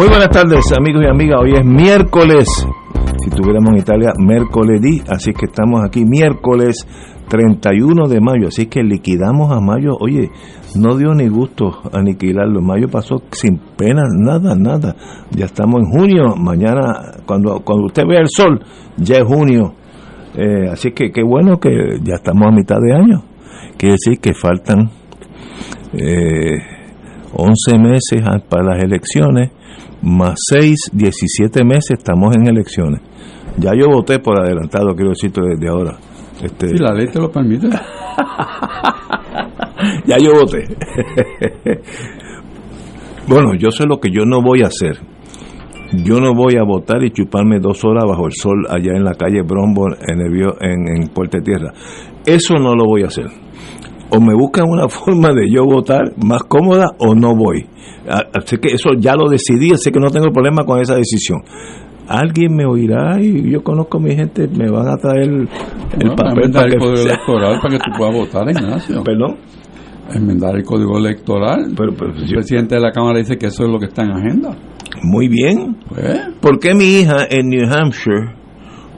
Muy buenas tardes, amigos y amigas. Hoy es miércoles. Si tuviéramos en Italia, miércoles, así que estamos aquí miércoles 31 de mayo. Así que liquidamos a mayo. Oye, no dio ni gusto aniquilarlo. Mayo pasó sin pena, nada, nada. Ya estamos en junio. Mañana, cuando, cuando usted vea el sol, ya es junio. Eh, así que qué bueno que ya estamos a mitad de año. Quiere decir que faltan eh, 11 meses para las elecciones, más 6, 17 meses estamos en elecciones. Ya yo voté por adelantado, quiero decirte desde ahora. Este, Si la ley te lo permite. ya yo voté. bueno, yo sé lo que yo no voy a hacer. Yo no voy a votar y chuparme dos horas bajo el sol allá en la calle Brombo en, el, en, en Puerto Tierra. Eso no lo voy a hacer. O me buscan una forma de yo votar más cómoda o no voy. Así que eso ya lo decidí, así que no tengo problema con esa decisión. Alguien me oirá y yo conozco a mi gente, me van a traer el Bueno, papel para el que electoral para que tú puedas votar, Ignacio. Perdón, Enmendar el código electoral. pero, pero el yo- presidente de la Cámara dice que eso es lo que está en agenda. muy bien. Pues, ¿Por qué mi hija en New Hampshire,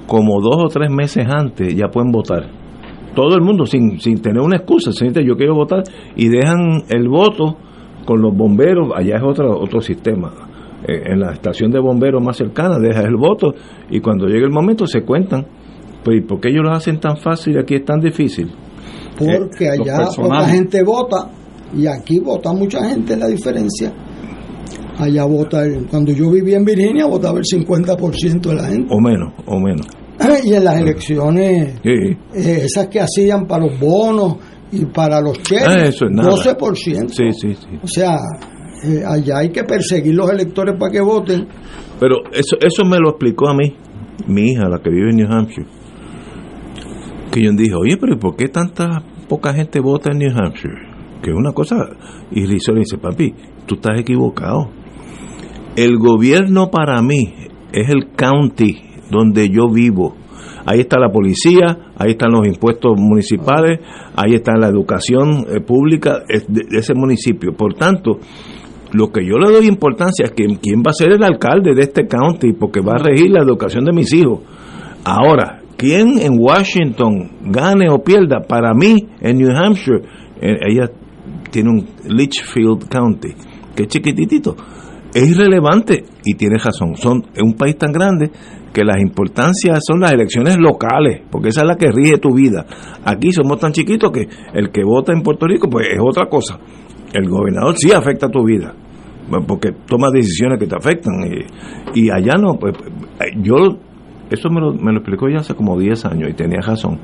como dos o tres meses antes, ya pueden votar? Todo el mundo, sin, sin tener una excusa, señorita, yo quiero votar, y dejan el voto con los bomberos, allá es otro, otro sistema. Eh, en la estación de bomberos más cercana, dejas el voto, y cuando llegue el momento se cuentan. Pues, ¿y por qué ellos lo hacen tan fácil y aquí es tan difícil? porque los allá poca gente vota y aquí vota mucha gente, la diferencia. Allá vota, el- cuando yo vivía en Virginia, votaba el 50% de la gente. O menos, o menos. Y en las elecciones, Sí. eh, esas que hacían para los bonos y para los cheques, Ah, es nada. 12%. Sí, sí, sí. O sea, eh, allá hay que perseguir los electores para que voten. Pero eso, eso me lo explicó a mí, mi hija, la que vive en New Hampshire. Que yo dije, oye, pero ¿y ¿por qué tanta poca gente vota en New Hampshire? Que es una cosa. Y dice, papi, tú estás equivocado. El gobierno para mí es el county donde yo vivo. Ahí está la policía, ahí están los impuestos municipales, ahí está la educación eh, pública de, ese municipio. Por tanto, lo que yo le doy importancia es que quién va a ser el alcalde de este county, porque va a regir la educación de mis hijos. Ahora, quién en Washington gane o pierda, para mí en New Hampshire, eh, ella tiene un Litchfield County, que es chiquititito, es irrelevante y tiene razón. Son es un país tan grande que las importancias son las elecciones locales, porque esa es la que rige tu vida. Aquí somos tan chiquitos que el que vota en Puerto Rico, pues es otra cosa. El gobernador sí afecta tu vida, porque toma decisiones que te afectan. Y, y allá no, pues yo, eso me lo, me lo explicó ya hace como 10 años y tenía razón.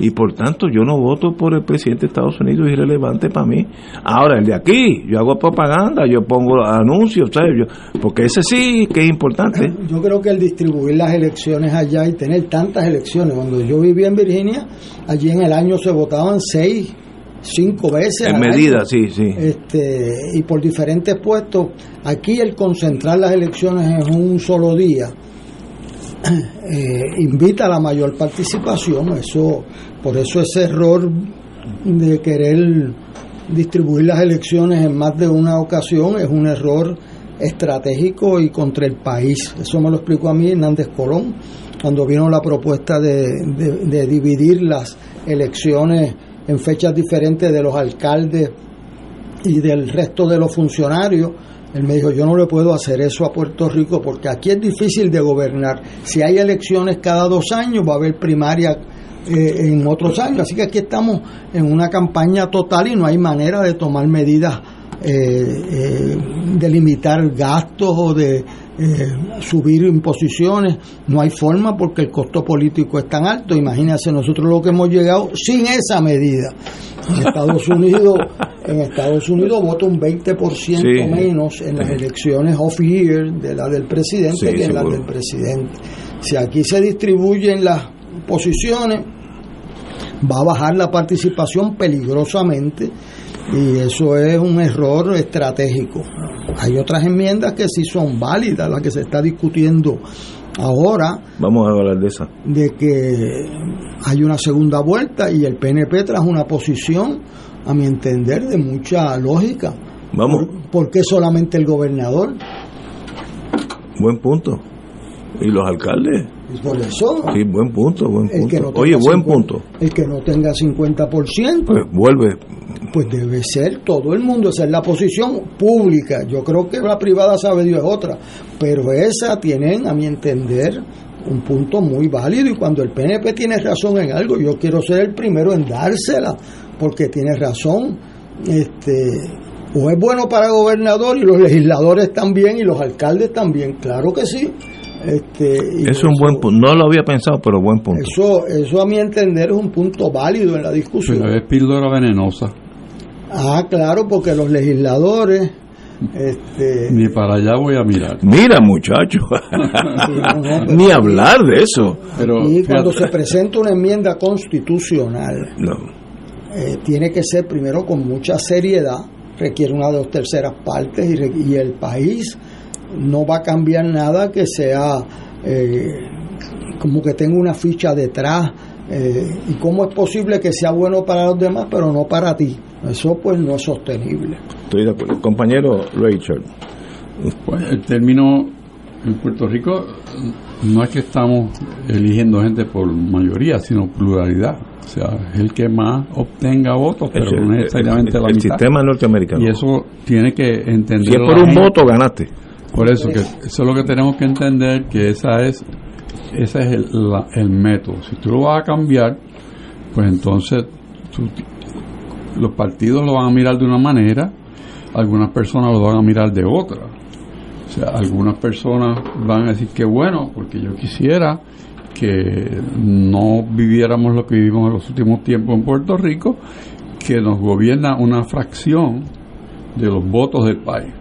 Y por tanto yo no voto por el presidente de Estados Unidos, es irrelevante para mí. Ahora, el de aquí, yo hago propaganda, yo pongo anuncios, ¿sabes? Yo, porque ese sí que es importante. Yo creo que el distribuir las elecciones allá y tener tantas elecciones, cuando yo vivía en Virginia, allí en el año se votaban seis, cinco veces. En año. medida, sí, sí. este, y por diferentes puestos. Aquí el concentrar las elecciones en un solo día eh, invita a la mayor participación. Eso, por eso ese error de querer distribuir las elecciones en más de una ocasión es un error estratégico y contra el país. Eso me lo explicó a mí Hernández Colón cuando vino la propuesta de, dividir las elecciones en fechas diferentes de los alcaldes y del resto de los funcionarios Él me dijo, yo no le puedo hacer eso a Puerto Rico porque aquí es difícil de gobernar. Si hay elecciones cada dos años, va a haber primaria eh, en otros años. Así que aquí estamos en una campaña total y no hay manera de tomar medidas eh, eh, de limitar gastos o de subir imposiciones. No hay forma porque el costo político es tan alto. Imagínense nosotros lo que hemos llegado sin esa medida. En Estados Unidos, en Estados Unidos vota un 20% menos en las elecciones off-year de la del presidente que en las del presidente. Si aquí se distribuyen las posiciones, va a bajar la participación peligrosamente y eso es un error estratégico. Hay otras enmiendas que sí son válidas, las que se está discutiendo ahora. Vamos a hablar de esa. De que hay una segunda vuelta y el PNP tras una posición, a mi entender, de mucha lógica. Vamos. ¿Por, qué solamente el gobernador? Buen punto. ¿Y los alcaldes? Por eso. Sí, buen punto, buen punto. Oye, buen punto. El que no tenga 50%. Pues vuelve. Pues debe ser todo el mundo. Esa es la posición pública. Yo creo que la privada sabe Dios es otra. Pero esa tienen, a mi entender, un punto muy válido. Y cuando el PNP tiene razón en algo, yo quiero ser el primero en dársela. Porque tiene razón. Este o es bueno para el gobernador y los legisladores también y los alcaldes también, claro que sí. Este, eso es un buen punto, no lo había pensado, pero buen punto. Eso, eso a mi entender es un punto válido en la discusión. Pero es píldora venenosa. Ah, claro, porque los legisladores... Este, Ni para allá voy a mirar. Mira, muchacho. Ni hablar de eso. Pero, y cuando se presenta una enmienda constitucional, eh, tiene que ser primero con mucha seriedad, requiere una de dos terceras partes y, y el país no va a cambiar nada que sea eh, como que tenga una ficha detrás. Eh, ¿Y cómo es posible que sea bueno para los demás, pero no para ti? Eso pues no es sostenible. Estoy de acuerdo. Compañero Rachel. Pues el término en Puerto Rico no es que estamos eligiendo gente por mayoría, sino pluralidad. O sea, es el que más obtenga votos, pero no necesariamente el, la el sistema norteamericano. Y eso tiene que entender. Si es por un voto, ganaste. Por eso, que eso es lo que tenemos que entender, que esa es ese es el, el método. Si tú lo vas a cambiar, pues entonces los partidos lo van a mirar de una manera, algunas personas lo van a mirar de otra. O sea, algunas personas van a decir que bueno, porque yo quisiera que no viviéramos lo que vivimos en los últimos tiempos en Puerto Rico, que nos gobierna una fracción de los votos del país,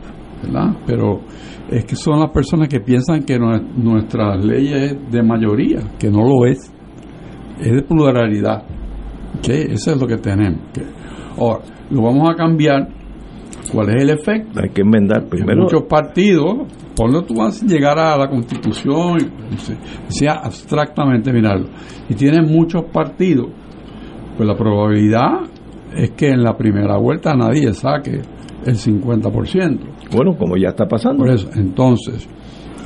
¿verdad? Pero es que son las personas que piensan que nuestra ley es de mayoría, que no lo es, es de pluralidad. ¿Okay? Eso es lo que tenemos. Ahora, lo vamos a cambiar. ¿Cuál es el efecto? Hay que enmendar primero. muchos partidos, cuando tú a llegar a la constitución, sea abstractamente mirarlo, y tienes muchos partidos, pues la probabilidad es que en la primera vuelta nadie saque el 50%. Bueno, como ya está pasando. Por eso, entonces,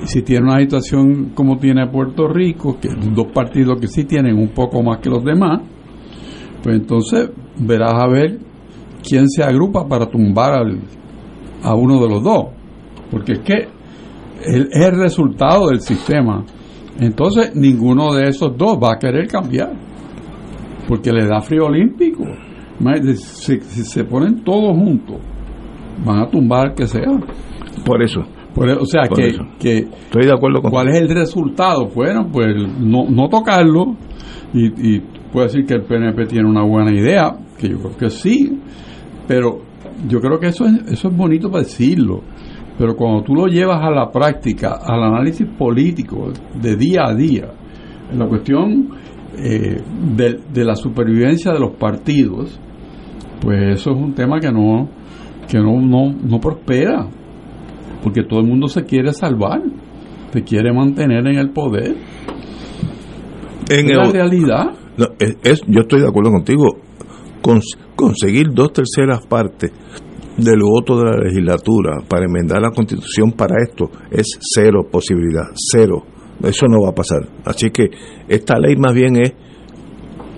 si tiene una situación como tiene Puerto Rico, que dos partidos que sí tienen un poco más que los demás, pues entonces verás a ver quién se agrupa para tumbar a uno de los dos. Porque es que es el resultado del sistema. Entonces, ninguno de esos dos va a querer cambiar. Porque le da frío olímpico. Si se ponen todos juntos van a tumbar que sea. Por eso. E, o sea, que, que, Estoy de acuerdo con ¿Cuál es el resultado? Bueno, pues no, no tocarlo y, y puede decir que el PNP tiene una buena idea, que yo creo que sí, pero yo creo que eso es, eso es bonito para decirlo. Pero cuando tú lo llevas a la práctica, al análisis político de día a día, en la cuestión eh, de, de la supervivencia de los partidos, pues eso es un tema que no, que no, no, no prospera, porque todo el mundo se quiere salvar, se quiere mantener en el poder. En la realidad. es, yo estoy de acuerdo contigo. conseguir dos terceras partes del voto de la legislatura para enmendar la constitución para esto es cero posibilidad, cero. Eso no va a pasar. Así que esta ley más bien es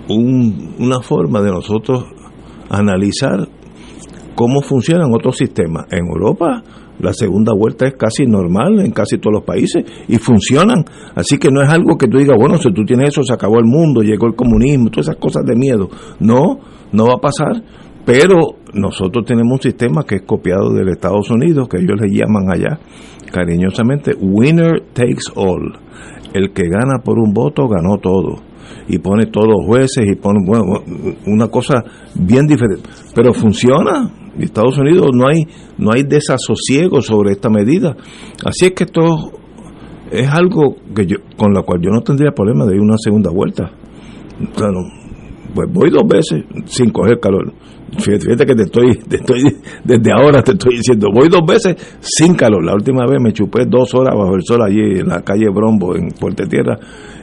un, una forma de nosotros analizar cómo funcionan otros sistemas. En Europa la segunda vuelta es casi normal en casi todos los países y funcionan. Así que no es algo que tú digas, bueno, si tú tienes eso, se acabó el mundo, llegó el comunismo, todas esas cosas de miedo. No, no va a pasar. Pero nosotros tenemos un sistema que es copiado del Estados Unidos, que ellos le llaman allá cariñosamente winner takes all. El que gana por un voto ganó todo. Y pone todos los jueces y pone bueno, una cosa bien diferente. Pero funciona. En Estados Unidos no hay, no hay desasosiego sobre esta medida. Así es que esto es algo que yo, con la cual yo no tendría problema de ir una segunda vuelta. pues voy dos veces sin coger calor. Fíjate que te estoy, te estoy, desde ahora te estoy diciendo, voy dos veces sin calor. La última vez me chupé dos horas bajo el sol allí en la calle Brombo, en Puerto Tierra,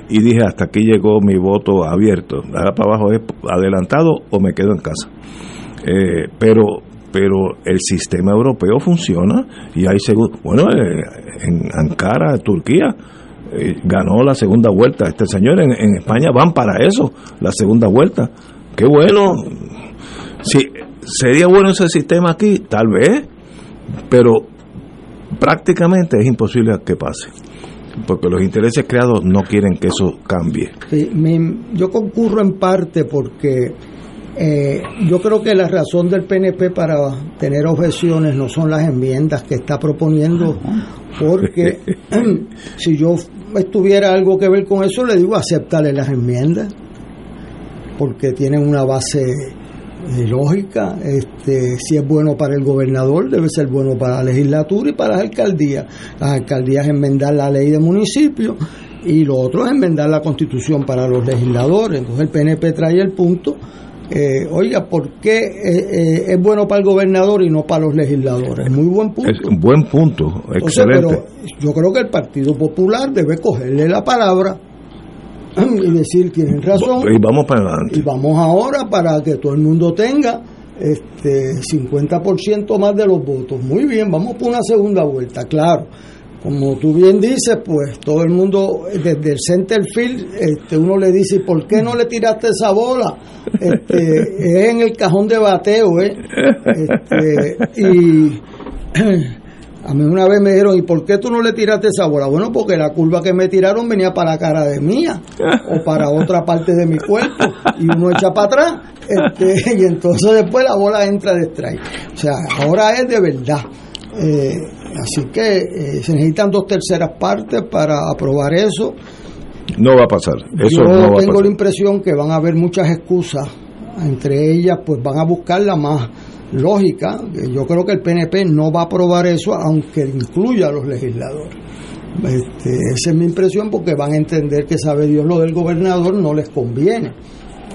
y dije, hasta aquí llegó mi voto abierto. Ahora para abajo es adelantado o me quedo en casa. Eh, pero pero el sistema europeo funciona y hay seguro. Bueno, eh, en Ankara, Turquía, eh, ganó la segunda vuelta. Este señor en, en España van para eso, la segunda vuelta. Qué bueno, Sí, sería bueno ese sistema aquí, tal vez, pero prácticamente es imposible que pase, porque los intereses creados no quieren que eso cambie. yo concurro en parte porque eh, yo creo que la razón del PNP para tener objeciones no son las enmiendas que está proponiendo, porque si yo estuviera algo que ver con eso, le digo aceptarle las enmiendas, porque tienen una base lógica. Este, si es bueno para el gobernador, debe ser bueno para la legislatura y para las alcaldías. Las alcaldías enmendar la ley de municipio y lo otro es enmendar la constitución para los legisladores. Entonces el PNP trae el punto. Eh, oiga, ¿por qué eh, eh, es bueno para el gobernador y no para los legisladores? Muy buen punto. Es un buen punto, excelente. pero yo creo que el Partido Popular debe cogerle la palabra y decir tienen razón. Y vamos para adelante. Y vamos ahora para que todo el mundo tenga este 50% más de los votos. Muy bien, vamos por una segunda vuelta, claro. Como tú bien dices, pues todo el mundo desde el center field, este, uno le dice, ¿por qué no le tiraste esa bola? Este, es en el cajón de bateo, ¿eh? Este, y a mí una vez me dijeron, ¿y por qué tú no le tiraste esa bola? Bueno, porque la curva que me tiraron venía para la cara de mía o para otra parte de mi cuerpo y uno echa para atrás este, y entonces después la bola entra de strike. O sea, ahora es de verdad. Eh, así que eh, se necesitan dos terceras partes para aprobar eso. No va a pasar. Eso Yo tengo la impresión que van a haber muchas excusas. Entre ellas, pues van a buscar la más lógica. Yo creo que el PNP no va a aprobar eso, aunque incluya a los legisladores. Este, esa es mi impresión porque van a entender que sabe Dios lo del gobernador no les conviene.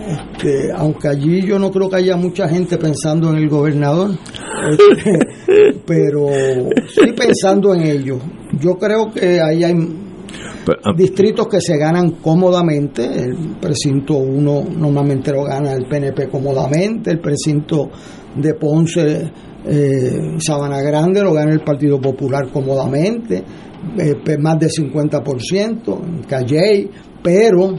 Este, aunque allí yo no creo que haya mucha gente pensando en el gobernador, este, pero sí pensando en ello. Yo creo que ahí hay ah, distritos que se ganan cómodamente. El precinto 1 normalmente lo gana el PNP cómodamente, el precinto de Ponce, eh, Sabana Grande lo gana el Partido Popular cómodamente, eh, más de 50% en Calley, pero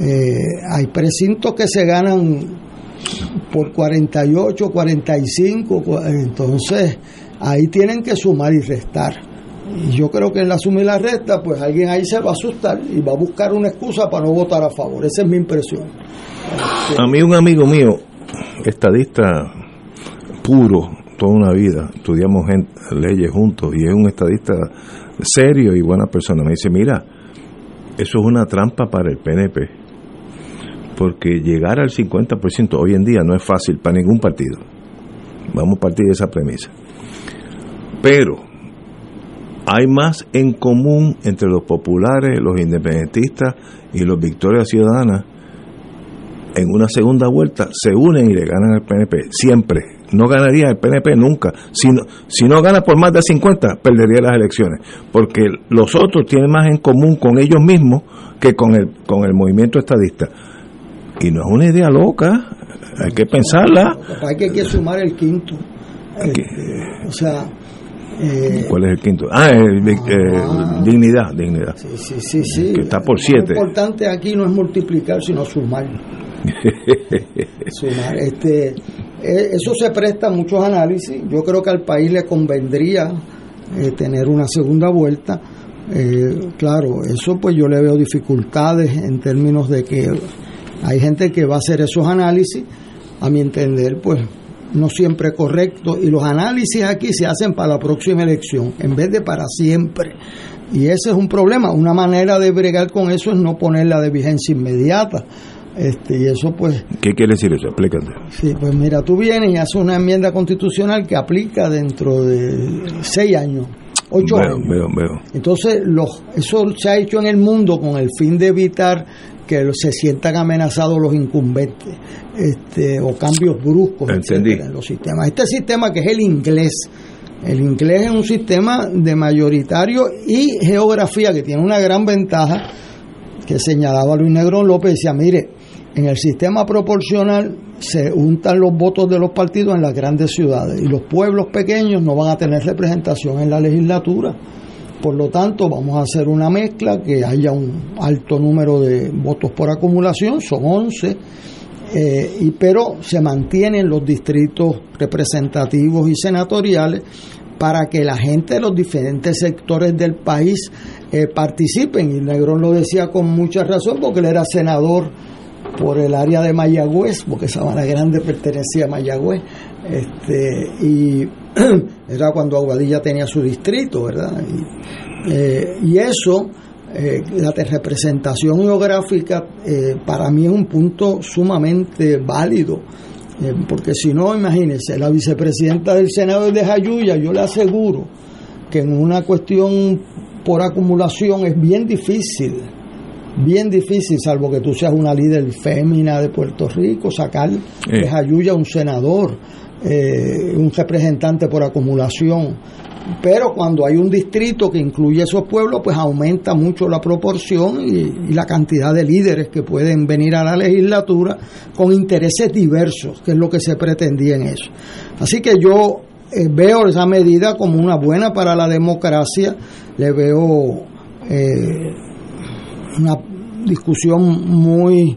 eh, hay precintos que se ganan por 48, 45, entonces ahí tienen que sumar y restar. Y yo creo que en la suma y la resta, pues alguien ahí se va a asustar y va a buscar una excusa para no votar a favor. Esa es mi impresión. A mí un amigo mío, estadista puro toda una vida, estudiamos leyes juntos y es un estadista serio y buena persona. Me dice, mira, eso es una trampa para el PNP, porque llegar al 50% hoy en día no es fácil para ningún partido. Vamos a partir de esa premisa. Pero hay más en común entre los populares, los independentistas y los victorias ciudadanas. En una segunda vuelta se unen y le ganan al PNP, siempre no ganaría el PNP nunca. Si no, si no gana por más de 50, perdería las elecciones. Porque los otros tienen más en común con ellos mismos que con el, con el movimiento estadista. Y no es una idea loca, hay que pensarla. Hay que, hay que sumar el quinto. O sea. Eh, ¿Cuál es el quinto? Ah, ah. dignidad, dignidad. Sí, sí, sí. Que está por siete. Lo importante aquí no es multiplicar, sino sumar. Este, eh, eso se presta a muchos análisis. Yo creo que al país le convendría eh, tener una segunda vuelta. Eh, claro, eso pues yo le veo dificultades en términos de que hay gente que va a hacer esos análisis, a mi entender, pues no siempre correcto y los análisis aquí se hacen para la próxima elección en vez de para siempre. Y ese es un problema. Una manera de bregar con eso es no ponerla de vigencia inmediata. Este, y eso pues... ¿Qué quiere decir eso? Explícate. Sí, pues mira, tú vienes y haces una enmienda constitucional que aplica dentro de seis años, ocho Veo, años. veo, veo. Entonces, los, eso se ha hecho en el mundo con el fin de evitar que se sientan amenazados los incumbentes este, o cambios bruscos Entendí. etcétera, en los sistemas. Este sistema que es el inglés, el inglés es un sistema de mayoritario y geografía que tiene una gran ventaja que señalaba Luis Negrón López, decía, mire, en el sistema proporcional se juntan los votos de los partidos en las grandes ciudades y los pueblos pequeños no van a tener representación en la legislatura. Por lo tanto, vamos a hacer una mezcla, que haya un alto número de votos por acumulación, son 11, eh, y, pero se mantienen los distritos representativos y senatoriales para que la gente de los diferentes sectores del país eh, participen. Y Negrón lo decía con mucha razón porque él era senador por el área de Mayagüez, porque Sabana Grande pertenecía a Mayagüez, este, y era cuando Aguadilla tenía su distrito, ¿verdad? Y, eh, eso, eh, la representación geográfica, eh, para mí es un punto sumamente válido, porque si no, imagínense, la vicepresidenta del Senado es de Jayuya, yo le aseguro que en una cuestión por acumulación es bien difícil bien difícil, salvo que tú seas una líder fémina de Puerto Rico, sacar de Jayuya un senador, eh, un representante por acumulación. Pero cuando hay un distrito que incluye esos pueblos, pues aumenta mucho la proporción y, y la cantidad de líderes que pueden venir a la legislatura con intereses diversos, que es lo que se pretendía en eso. Así que yo eh, veo esa medida como una buena para la democracia, le veo eh, una discusión muy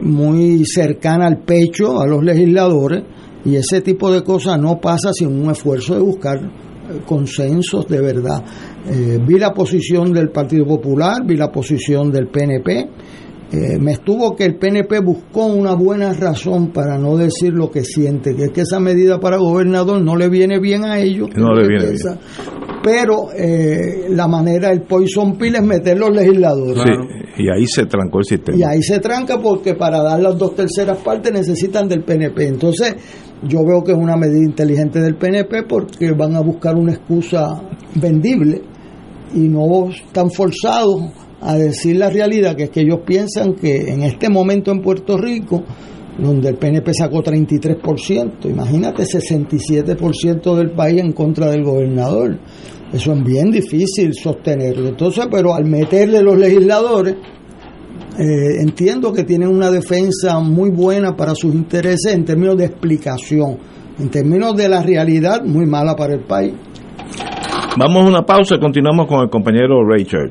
muy cercana al pecho a los legisladores y ese tipo de cosas no pasa sin un esfuerzo de buscar eh, consensos de verdad. Eh, vi la posición del Partido Popular, vi la posición del PNP. Eh, me estuvo que el PNP buscó una buena razón para no decir lo que siente, que es que esa medida para gobernador no le viene bien a ellos. No le viene Esa- Pero eh, la manera, el poison pill es meter los legisladores. Sí, y ahí se trancó el sistema. Y ahí se tranca porque para dar las dos terceras partes necesitan del PNP. Entonces, yo veo que es una medida inteligente del PNP porque van a buscar una excusa vendible y no están forzados a decir la realidad, que es que ellos piensan que en este momento en Puerto Rico, donde el PNP sacó 33%, imagínate 67% del país en contra del gobernador. Eso es bien difícil sostenerlo. Entonces, pero al meterle los legisladores, eh, entiendo que tienen una defensa muy buena para sus intereses en términos de explicación. En términos de la realidad, muy mala para el país. Vamos a una pausa y continuamos con el compañero Richard.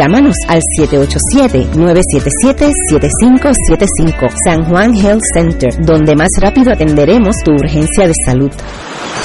Llámanos al 787-977-7575 San Juan Health Center, donde más rápido atenderemos tu urgencia de salud.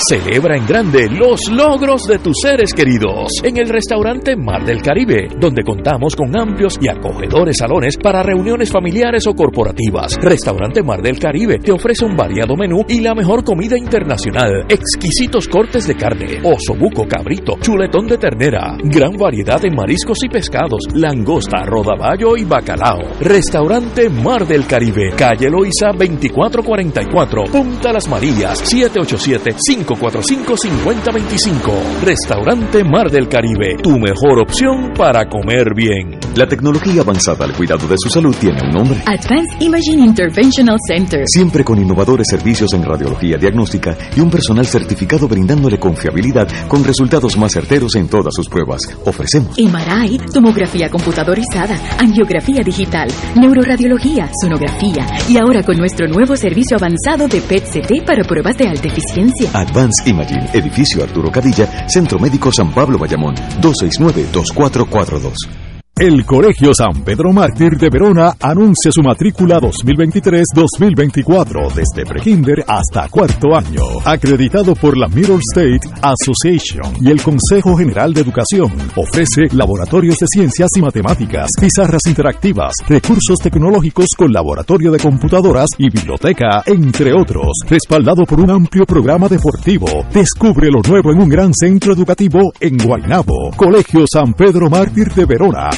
Celebra en grande los logros de tus seres queridos en el restaurante Mar del Caribe, donde contamos con amplios y acogedores salones para reuniones familiares o corporativas. Restaurante Mar del Caribe te ofrece un variado menú y la mejor comida internacional, exquisitos cortes de carne, oso buco, cabrito, chuletón de ternera, gran variedad de mariscos y pescados, langosta, rodaballo y bacalao. Restaurante Mar del Caribe, calle Loiza 2444, Punta Las Marías, 787 545-5025. Restaurante Mar del Caribe, tu mejor opción para comer bien. La tecnología avanzada al cuidado de su salud tiene un nombre. Advanced Imaging Interventional Center. Siempre con innovadores servicios en radiología diagnóstica y un personal certificado brindándole confiabilidad con resultados más certeros en todas sus pruebas. Ofrecemos MRI, tomografía computadorizada, angiografía digital, neuroradiología, sonografía y ahora con nuestro nuevo servicio avanzado de PET-CT para pruebas de alta eficiencia. Advanced Imaging, edificio Arturo Cadilla, Centro Médico San Pablo Bayamón, 269-2442. El Colegio San Pedro Mártir de Verona anuncia su matrícula 2023-2024 desde prekinder hasta cuarto año. Acreditado por la Middle State Association y el Consejo General de Educación, ofrece laboratorios de ciencias y matemáticas, pizarras interactivas, recursos tecnológicos con laboratorio de computadoras y biblioteca, entre otros. Respaldado por un amplio programa deportivo. Descubre lo nuevo en un gran centro educativo en Guaynabo. Colegio San Pedro Mártir de Verona.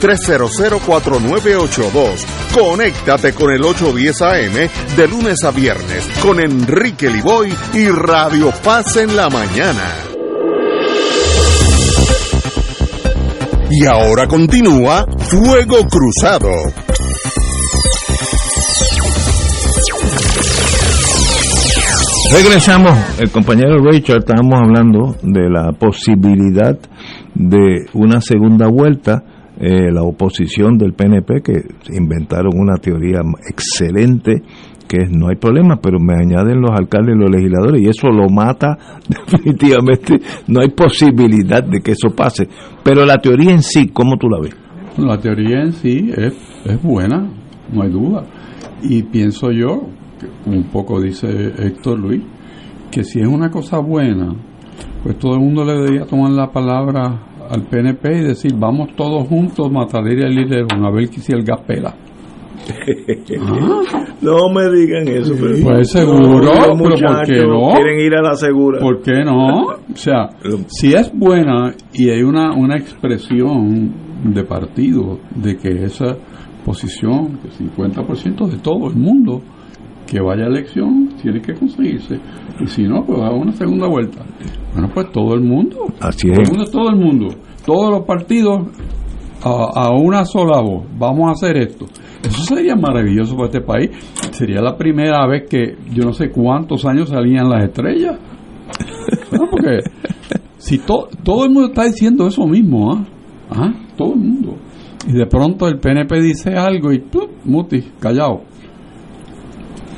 300-4982. Conéctate con el 810 AM de lunes a viernes con Enrique Liboy y Radio Paz en la mañana. Y ahora continúa Fuego Cruzado. Regresamos, el compañero Richard, estábamos hablando de la posibilidad de una segunda vuelta eh, la oposición del PNP, que inventaron una teoría excelente, que es no hay problema, pero me añaden los alcaldes y los legisladores, y eso lo mata definitivamente. No hay posibilidad de que eso pase. Pero la teoría en sí, ¿cómo tú la ves? La teoría en sí es, es buena, no hay duda. Y pienso yo, un poco dice Héctor Luis, que si es una cosa buena, pues todo el mundo le debería tomar la palabra al PNP y decir, vamos todos juntos, Mataderia y líder, a ver si el gas pela. No me digan eso. Pero pues seguro, pero ¿por qué no? Quieren ir a la segura. ¿Por qué no? O sea, si es buena y hay una, una expresión de partido de que esa posición, que 50% de todo el mundo que vaya a elección tiene que conseguirse. Y si no, pues a una segunda vuelta. Bueno, pues todo el mundo. Así es. Todo el mundo, todo el mundo. Todos los partidos a, a, una sola voz. Vamos a hacer esto. Eso sería maravilloso para este país. Sería la primera vez que yo no sé cuántos años salían las estrellas. porque si to, todo el mundo está diciendo eso mismo, ¿ah? ¿Ah? Todo el mundo. Y de pronto el PNP dice algo y ¡plup! muti, callado.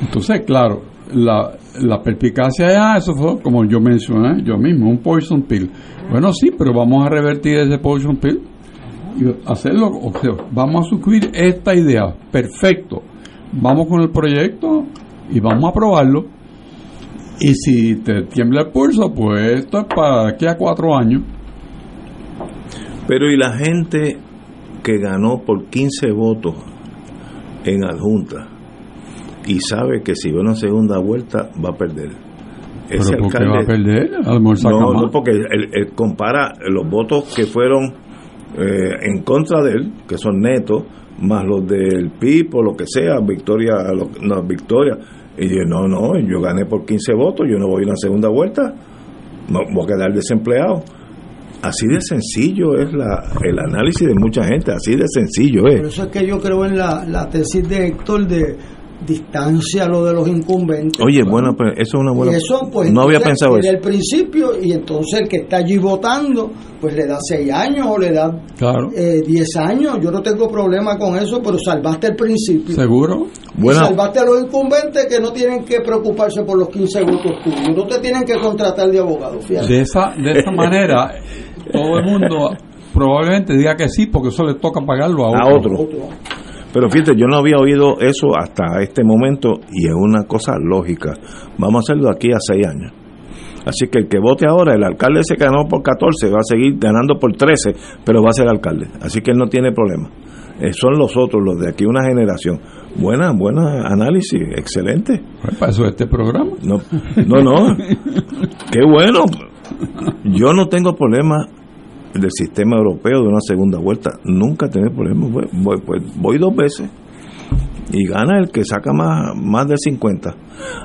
Entonces, claro, la, la perspicacia eso fue como yo mencioné, yo mismo, un poison pill. Bueno, sí, pero vamos a revertir ese poison pill y hacerlo, o sea, vamos a suscribir esta idea, perfecto. Vamos con el proyecto y vamos a aprobarlo. Y si te tiembla el pulso, pues esto es para aquí a cuatro años. Pero ¿y la gente que ganó por 15 votos en adjunta? Y sabe que si va a una segunda vuelta va a perder. Ese ¿Pero por qué va a perder? A no, no, porque él, compara los votos que fueron eh, en contra de él, que son netos, más los del PIB o lo que sea, victoria, no, victoria. Y yo, no, no, yo gané por 15 votos, yo no voy a una segunda vuelta, no, voy a quedar desempleado. Así de sencillo es la, el análisis de mucha gente, así de sencillo es. Por eso es que yo creo en la, la tesis de Héctor de distancia lo de los incumbentes. Oye, bueno, pues eso es una buena. Eso, pues, no había pensado eso. el principio, y entonces el que está allí votando, pues le da seis años o le da claro. eh, diez años. Yo no tengo problema con eso, pero salvaste el principio. ¿Seguro? Y salvaste a los incumbentes que no tienen que preocuparse por los 15 votos tuyos. No te tienen que contratar de abogado, fíjate. De esa, de esa manera, todo el mundo probablemente diga que sí, porque eso le toca pagarlo a otro. A otro. Pero fíjate, yo no había oído eso hasta este momento y es una cosa lógica. Vamos a hacerlo aquí a seis años. Así que el que vote ahora, el alcalde se ganó por 14, va a seguir ganando por 13, pero va a ser alcalde. Así que él no tiene problema. Eh, son los otros, los de aquí, una generación. Buena, buena análisis, excelente. Eso este programa. No, no, no. Qué bueno. Yo no tengo problema del sistema europeo de una segunda vuelta. Nunca tengo problema. Voy, voy, voy dos veces y gana el que saca más, más de 50.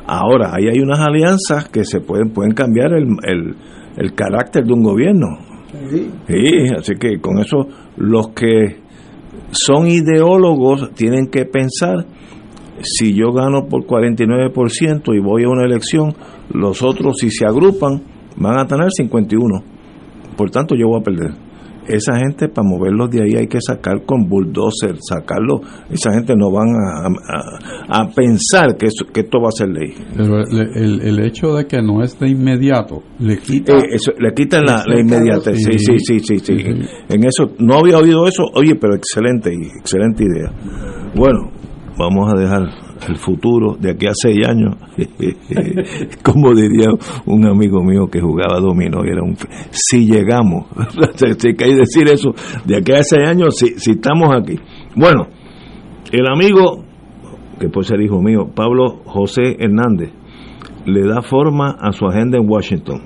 Ahora, ahí hay unas alianzas que se pueden, pueden cambiar el, el, el carácter de un gobierno. Sí. así que con eso los que son ideólogos tienen que pensar si yo gano por 49% y voy a una elección, los otros si se agrupan van a tener 51. Por tanto, yo voy a perder esa gente para moverlos de ahí hay que sacar con bulldozer, sacarlo. Esa gente no van a, a, pensar que, que esto va a ser ley. Pero el, el, hecho de que no es de inmediato le quita. Eh, eso, le quitan la, la inmediatez. Sí sí sí, sí sí En eso, no había oído eso, oye, pero excelente, excelente idea. Bueno, vamos a dejar el futuro de aquí a seis años, como diría un amigo mío que jugaba dominó, era un si llegamos, si hay decir eso, de aquí a seis años, si, si estamos aquí. Bueno, el amigo, que puede ser hijo mío, Pablo José Hernández, le da forma a su agenda en Washington.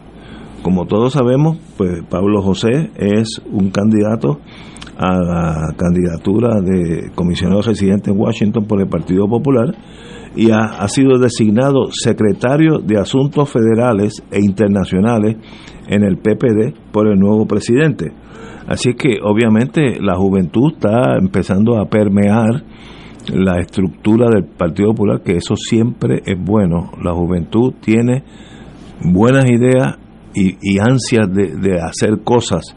Como todos sabemos, pues Pablo José es un candidato a la candidatura de comisionado residente en Washington por el Partido Popular y ha, sido designado secretario de Asuntos Federales e Internacionales en el PPD por el nuevo presidente. Así que obviamente la juventud está empezando a permear la estructura del Partido Popular, que eso siempre es bueno. La juventud tiene buenas ideas y, ansias de, de hacer cosas.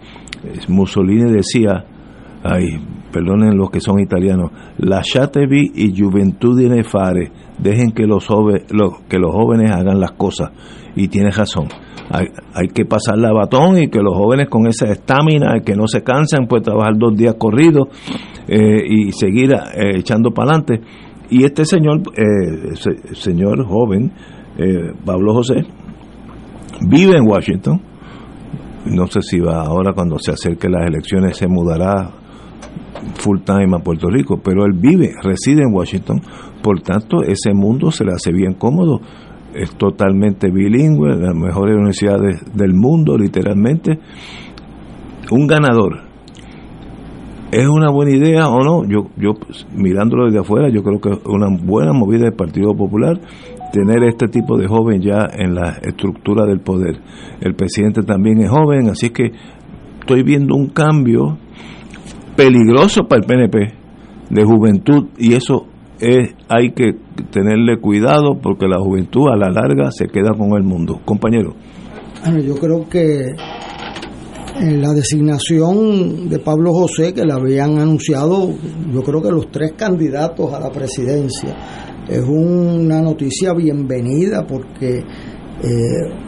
Mussolini decía, ay, perdonen los que son italianos, la chatevi y Juventudine fare, dejen que los, jóvenes, que los jóvenes hagan las cosas. Y tiene razón, hay, que pasar la batón y que los jóvenes con esa estamina, que no se cansan, pueden trabajar dos días corridos eh, y seguir eh, echando para adelante. Y este señor, eh, señor joven, Pablo José, vive en Washington, no sé si va ahora cuando se acerque las elecciones se mudará full time a Puerto Rico, pero él vive, reside en Washington, por tanto ese mundo se le hace bien cómodo, es totalmente bilingüe, las mejores universidades del mundo, literalmente, un ganador. ¿Es una buena idea o no? Yo, yo mirándolo desde afuera, yo creo que es una buena movida del Partido Popular tener este tipo de joven ya en la estructura del poder. El presidente también es joven, así que estoy viendo un cambio peligroso para el PNP de juventud y eso es hay que tenerle cuidado porque la juventud a la larga se queda con el mundo. Compañero. Bueno, yo creo que en la designación de Pablo José, que le habían anunciado, yo creo que los tres candidatos a la presidencia, es una noticia bienvenida porque eh,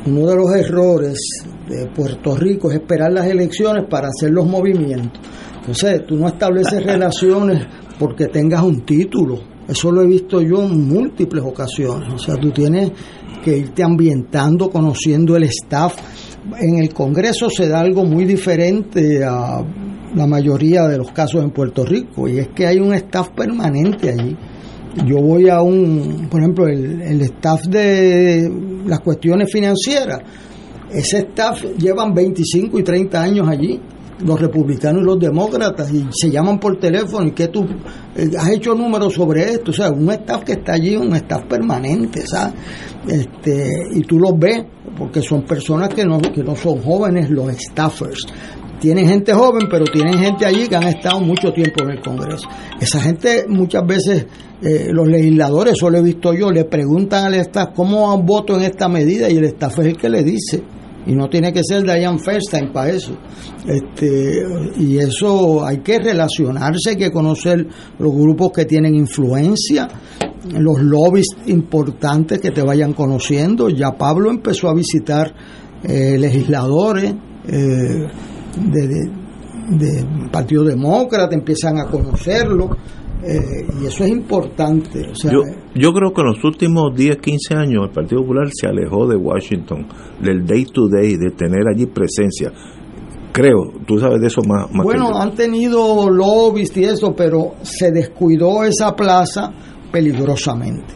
uno de los errores de Puerto Rico es esperar las elecciones para hacer los movimientos. Entonces, tú no estableces relaciones porque tengas un título. Eso lo he visto yo en múltiples ocasiones. O sea, tú tienes que irte ambientando, conociendo el staff. En el Congreso se da algo muy diferente a la mayoría de los casos en Puerto Rico, y es que hay un staff permanente allí. Yo voy a un, por ejemplo, el, el staff de las cuestiones financieras, ese staff llevan 25 y 30 años allí los republicanos y los demócratas y se llaman por teléfono y que tú eh, has hecho números sobre esto, o sea, un staff que está allí, un staff permanente, ¿sabes? Este, y tú los ves porque son personas que no, que no son jóvenes, los staffers. Tienen gente joven, pero tienen gente allí que han estado mucho tiempo en el Congreso. Esa gente muchas veces, eh, los legisladores, eso lo he visto yo, le preguntan al staff cómo voto en esta medida y el staff es el que le dice y no tiene que ser Diane Feinstein para eso. Este, y eso hay que relacionarse, hay que conocer los grupos que tienen influencia, los lobbies importantes que te vayan conociendo. Ya Pablo empezó a visitar eh, legisladores eh, de, de, Partido Demócrata, empiezan a conocerlo. Eh, y eso es importante. O sea, yo, yo creo que en los últimos 10, 15 años el Partido Popular se alejó de Washington, del day to day, de tener allí presencia. Creo, tú sabes de eso más. más bueno, que han tenido lobbies y eso, pero se descuidó esa plaza peligrosamente.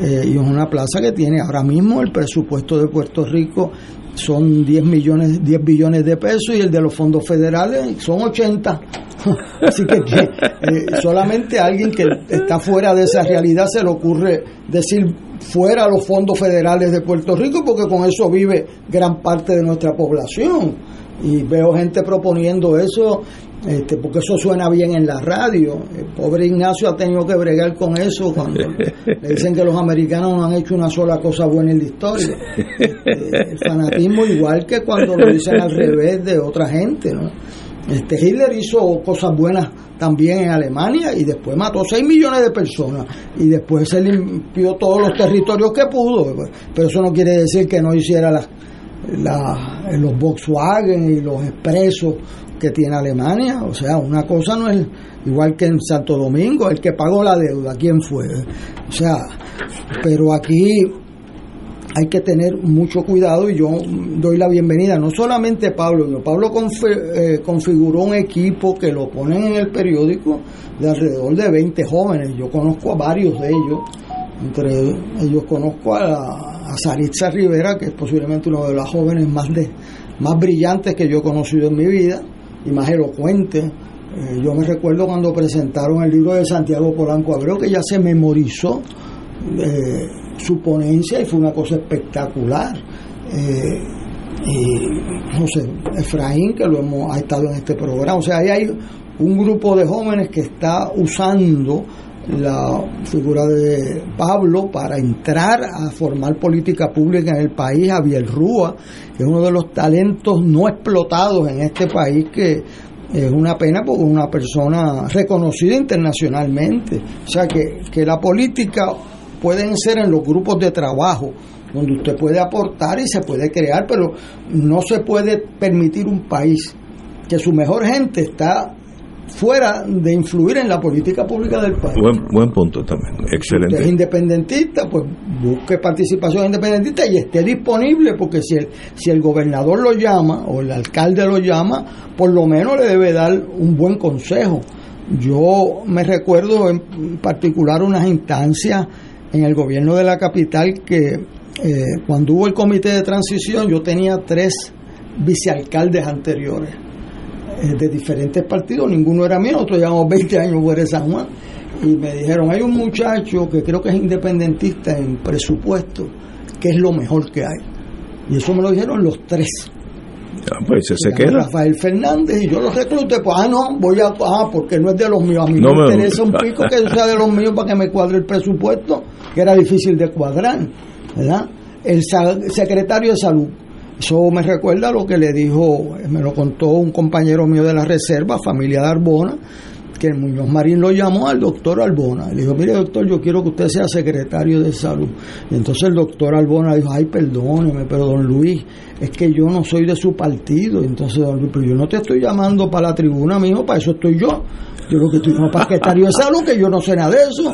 Eh, y es una plaza que tiene ahora mismo el presupuesto de Puerto Rico son 10 millones 10 billones de pesos y el de los fondos federales son 80 así que, eh, solamente alguien que está fuera de esa realidad se le ocurre decir fuera los fondos federales de Puerto Rico porque con eso vive gran parte de nuestra población. Y veo gente proponiendo eso este, porque eso suena bien en la radio. El pobre Ignacio ha tenido que bregar con eso cuando le dicen que los americanos no han hecho una sola cosa buena en la historia. Este, el fanatismo igual que cuando lo dicen al revés de otra gente, ¿no? Este Hitler hizo cosas buenas también en Alemania y después mató 6 millones de personas y después se limpió todos los territorios que pudo, pero eso no quiere decir que no hiciera las la, los Volkswagen y los expresos que tiene Alemania. O sea, una cosa no es igual que en Santo Domingo, el que pagó la deuda, ¿quién fue? O sea, pero aquí hay que tener mucho cuidado y yo doy la bienvenida, no solamente Pablo, Pablo eh, configuró un equipo que lo ponen en el periódico de alrededor de 20 jóvenes, yo conozco a varios de ellos, entre ellos conozco a, a Saritza Rivera, que es posiblemente uno de los jóvenes más, de, más brillantes que yo he conocido en mi vida y más elocuente. Eh, yo me recuerdo cuando presentaron el libro de Santiago Polanco Abreu, que ya se memorizó eh, su ponencia y fue una cosa espectacular. Eh, y José Efraín, que lo hemos, ha estado en este programa. O sea, ahí hay un grupo de jóvenes que está usando la figura de Pablo para entrar a formar política pública en el país, Javier Rúa, que es uno de los talentos no explotados en este país que es una pena porque es una persona reconocida internacionalmente. O sea que, que la política pueden ser en los grupos de trabajo, donde usted puede aportar y se puede crear, pero no se puede permitir un país que su mejor gente está fuera de influir en la política pública del país. Buen, buen punto también, excelente. Si usted es independentista, pues busque participación independentista y esté disponible, porque si el, si el gobernador lo llama o el alcalde lo llama, por lo menos le debe dar un buen consejo. Yo me recuerdo en particular unas instancias en el gobierno de la capital que eh, cuando hubo el comité de transición yo tenía tres vicealcaldes anteriores de diferentes partidos, ninguno era mío, nosotros llevamos 20 años fuera de San Juan. Y me dijeron, hay un muchacho que creo que es independentista en presupuesto, que es lo mejor que hay. Y eso me lo dijeron los tres. Ah, pues se, se queda. Rafael Fernández y yo lo recluté, pues ah no, voy a, ah, porque no es de los míos, a mí No me interesa un pico que sea de los míos para que me cuadre el presupuesto, que era difícil de cuadrar, ¿verdad? El secretario de salud, eso me recuerda lo que le dijo, me lo contó un compañero mío de la reserva, familia de Arbona, que el Muñoz Marín lo llamó al doctor Albona. Le dijo, mire doctor, yo quiero que usted sea secretario de salud. Y entonces el doctor Albona dijo, ay, perdóneme, pero don Luis, es que yo no soy de su partido. Y entonces don Luis, pero yo no te estoy llamando para la tribuna, mijo, para eso estoy yo. Yo lo que estoy como secretario de salud, que yo no sé nada de eso.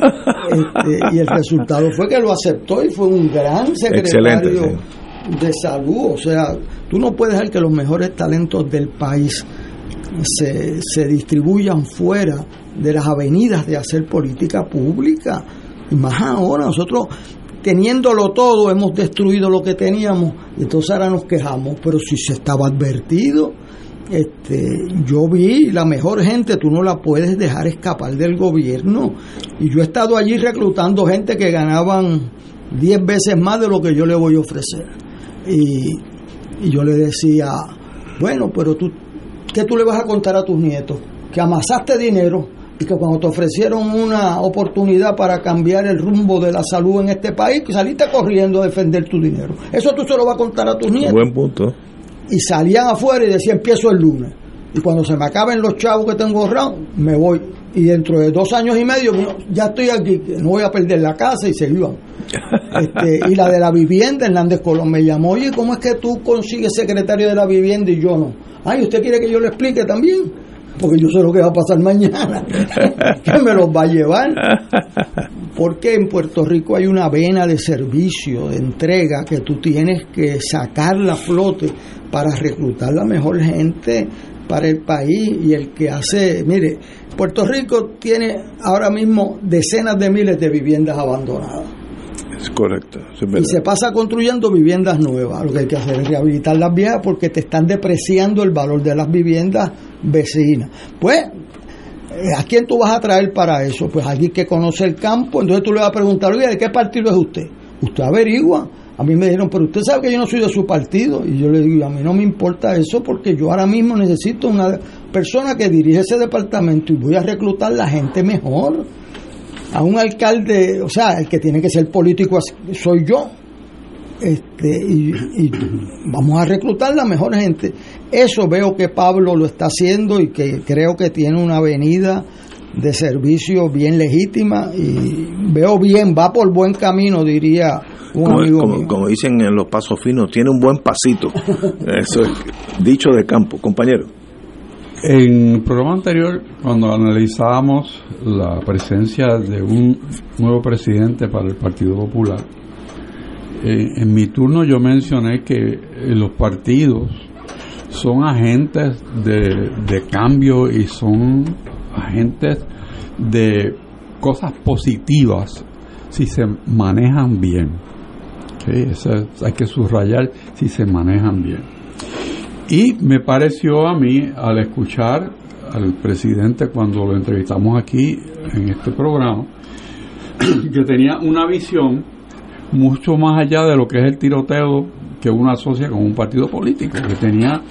Este, y el resultado fue que lo aceptó y fue un gran secretario Excelente, de salud. O sea, tú no puedes dejar que los mejores talentos del país se, se distribuyan fuera de las avenidas de hacer política pública. Y más ahora, nosotros teniéndolo todo, hemos destruido lo que teníamos, y entonces ahora nos quejamos, pero si se estaba advertido, este, yo vi la mejor gente, tú no la puedes dejar escapar del gobierno. Y yo he estado allí reclutando gente que ganaban 10 veces más de lo que yo le voy a ofrecer. Y, y yo le decía, bueno, pero tú, ¿qué tú le vas a contar a tus nietos? Que amasaste dinero y que cuando te ofrecieron una oportunidad para cambiar el rumbo de la salud en este país, que saliste corriendo a defender tu dinero. Eso tú se lo vas a contar a tus nietos Buen punto. y salían afuera y decían empiezo el lunes. Y cuando se me acaben los chavos que tengo ahorrados, me voy. Y dentro de dos años y medio, ya estoy aquí, no voy a perder la casa y se iban. Este, y la de la vivienda, Hernández Colón me llamó, oye, ¿cómo es que tú consigues secretario de la vivienda y yo no? Ay, ¿usted quiere que yo le explique también? porque yo sé lo que va a pasar mañana, que me los va a llevar. Porque en Puerto Rico hay una vena de servicio, de entrega, que tú tienes que sacar la flote para reclutar la mejor gente para el país y el que hace, mire, Puerto Rico tiene ahora mismo decenas de miles de viviendas abandonadas. Es correcto. y se pasa construyendo viviendas nuevas. Lo que hay que hacer es rehabilitar las viejas porque te están depreciando el valor de las viviendas vecinas. Pues, eh, ¿a quién tú vas a traer para eso? Pues alguien que conoce el campo. Entonces tú le vas a preguntar, oye, ¿de qué partido es usted? Usted averigua. A mí me dijeron, pero usted sabe que yo no soy de su partido. Y yo le digo, a mí no me importa eso porque yo ahora mismo necesito una persona que dirige ese departamento y voy a reclutar la gente mejor. A un alcalde, o sea, el que tiene que ser político soy yo. Este, y, y vamos a reclutar la mejor gente. Eso veo que Pablo lo está haciendo y que creo que tiene una avenida de servicio bien legítima y veo bien, va por buen camino, diría como, dicen en los pasos finos, tiene un buen pasito. Eso es dicho de campo, compañero. En el programa anterior, cuando analizábamos la presencia de un nuevo presidente para el Partido Popular, eh, en mi turno yo mencioné que eh, los partidos son agentes de, de cambio y son agentes de cosas positivas si se manejan bien. Hay que subrayar si se manejan bien. Y me pareció a mí, al escuchar al presidente cuando lo entrevistamos aquí en este programa, que tenía una visión mucho más allá de lo que es el tiroteo que uno asocia con un partido político, que tenía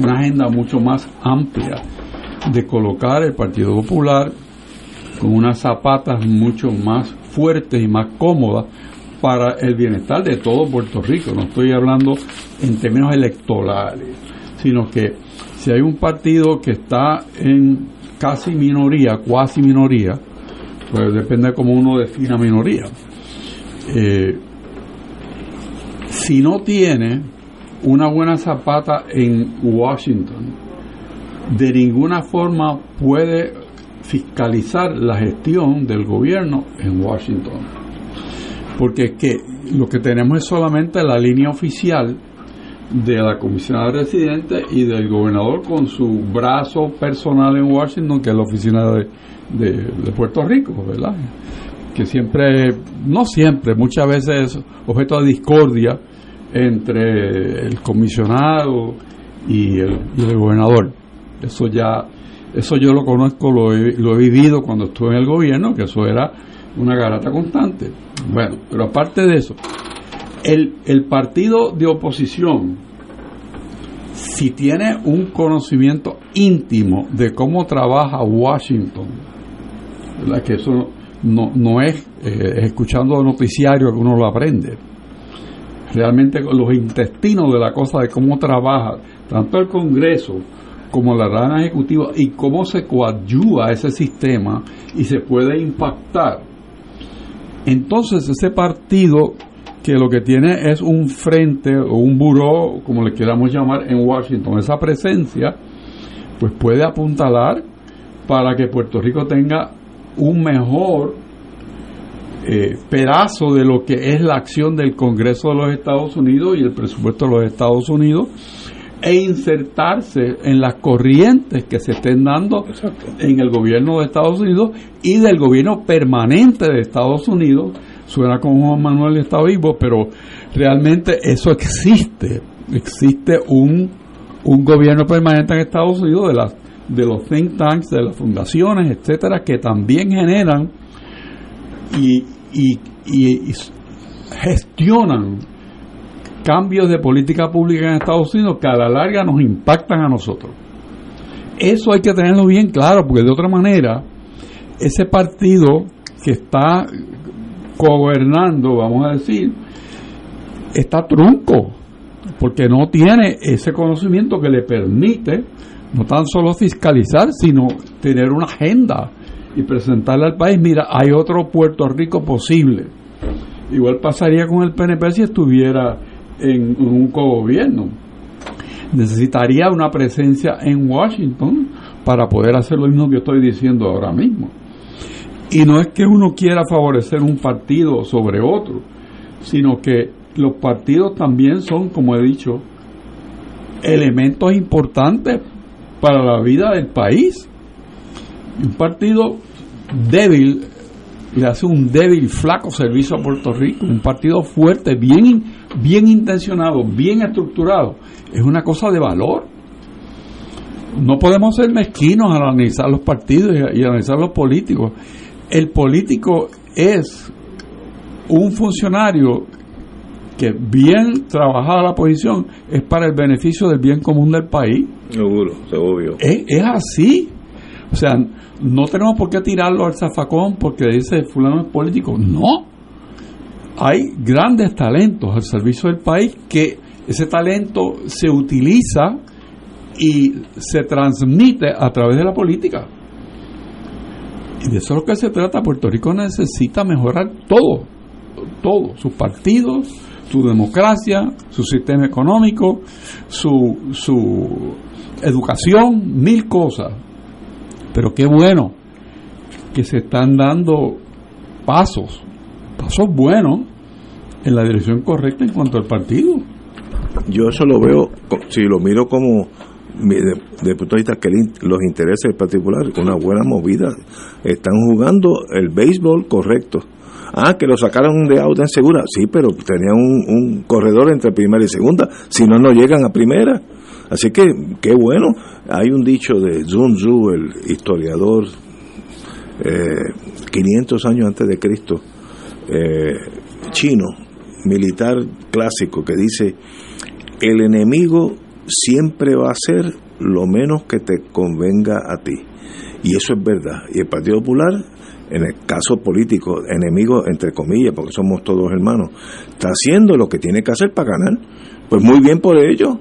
una agenda mucho más amplia de colocar el Partido Popular con unas zapatas mucho más fuertes y más cómodas para el bienestar de todo Puerto Rico. No estoy hablando en términos electorales, sino que si hay un partido que está en casi minoría, cuasi minoría, pues depende de cómo uno defina minoría. Eh, si no tiene una buena zapata en Washington, de ninguna forma puede fiscalizar la gestión del gobierno en Washington porque es que lo que tenemos es solamente la línea oficial de la comisionada residente y del gobernador con su brazo personal en Washington, que es la oficina de, de, Puerto Rico, ¿verdad? Que siempre, no siempre, muchas veces es objeto de discordia entre el comisionado y el, gobernador. Eso ya, eso yo lo conozco, lo lo he vivido cuando estuve en el gobierno, que eso era una garata constante. Bueno, pero aparte de eso, el, el partido de oposición, si tiene un conocimiento íntimo de cómo trabaja Washington, ¿verdad? que eso no, no es eh, escuchando noticiario que uno lo aprende. Realmente los intestinos de la cosa de cómo trabaja tanto el Congreso como la rama ejecutiva y cómo se coadyuva ese sistema y se puede impactar entonces ese partido que lo que tiene es un frente o un buró, como le queramos llamar, en Washington, esa presencia, pues puede apuntalar para que Puerto Rico tenga un mejor eh, pedazo de lo que es la acción del Congreso de los Estados Unidos y el presupuesto de los Estados Unidos e insertarse en las corrientes que se estén dando en el gobierno de Estados Unidos y del gobierno permanente de Estados Unidos. Suena como Juan Manuel está vivo, pero realmente eso existe. Existe un, un gobierno permanente en Estados Unidos de, las, de los think tanks, de las fundaciones, etcétera, que también generan y, y, y gestionan cambios de política pública en Estados Unidos que a la larga nos impactan a nosotros. Eso hay que tenerlo bien claro, porque de otra manera, ese partido que está gobernando, vamos a decir, está trunco, porque no tiene ese conocimiento que le permite no tan solo fiscalizar, sino tener una agenda y presentarle al país, mira, hay otro Puerto Rico posible. Igual pasaría con el PNP si estuviera en un cogobierno. Necesitaría una presencia en Washington para poder hacer lo mismo que estoy diciendo ahora mismo. Y no es que uno quiera favorecer un partido sobre otro, sino que los partidos también son, como he dicho, elementos importantes para la vida del país. Un partido débil le hace un débil, flaco servicio a Puerto Rico. Un partido fuerte, bien, bien intencionado, bien estructurado, es una cosa de valor. No podemos ser mezquinos al analizar los partidos y, y analizar los políticos. El político es un funcionario que bien trabajada la posición es para el beneficio del bien común del país. Seguro, obvio. Es, es así. O sea, no tenemos por qué tirarlo al zafacón porque dice fulano es político. No. Hay grandes talentos al servicio del país que ese talento se utiliza y se transmite a través de la política. Y de eso es lo que se trata. Puerto Rico necesita mejorar todo, todo, sus partidos, su democracia, su sistema económico, su, su educación, mil cosas. Pero qué bueno que se están dando pasos, pasos buenos en la dirección correcta en cuanto al partido. Yo eso lo veo, si lo miro como de, punto de vista que los intereses particular, una buena movida, están jugando el béisbol correcto. Ah, que lo sacaron de auto en segura. Sí, pero tenían un, un, corredor entre primera y segunda. Si no, no llegan a primera. Así que, qué bueno. Hay un dicho de Sun Tzu, el historiador, eh, 500 años antes de Cristo, eh, chino, militar clásico, que dice, el enemigo siempre va a ser lo menos que te convenga a ti. Y eso es verdad. Y el Partido Popular en el caso político, enemigo entre comillas, porque somos todos hermanos, está haciendo lo que tiene que hacer para ganar. Pues muy bien por ello.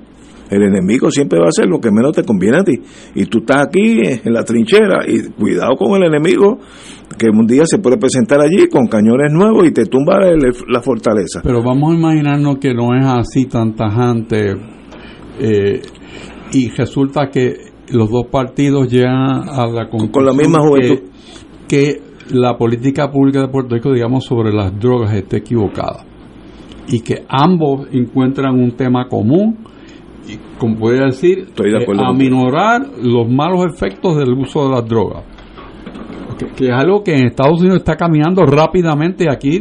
El enemigo siempre va a hacer lo que menos te conviene a ti. Y tú estás aquí en la trinchera y cuidado con el enemigo, que un día se puede presentar allí con cañones nuevos y te tumba el, la fortaleza. Pero vamos a imaginarnos que no es así tan tajante eh, y resulta que los dos partidos llegan a la conclusión con la misma juventud. que, que la política pública de Puerto Rico, digamos, sobre las drogas esté equivocada. Y que ambos encuentran un tema común, y, como puede decir, Estoy de acuerdo eh, aminorar los malos efectos del uso de las drogas. Que, que, es algo que en Estados Unidos está caminando rápidamente y aquí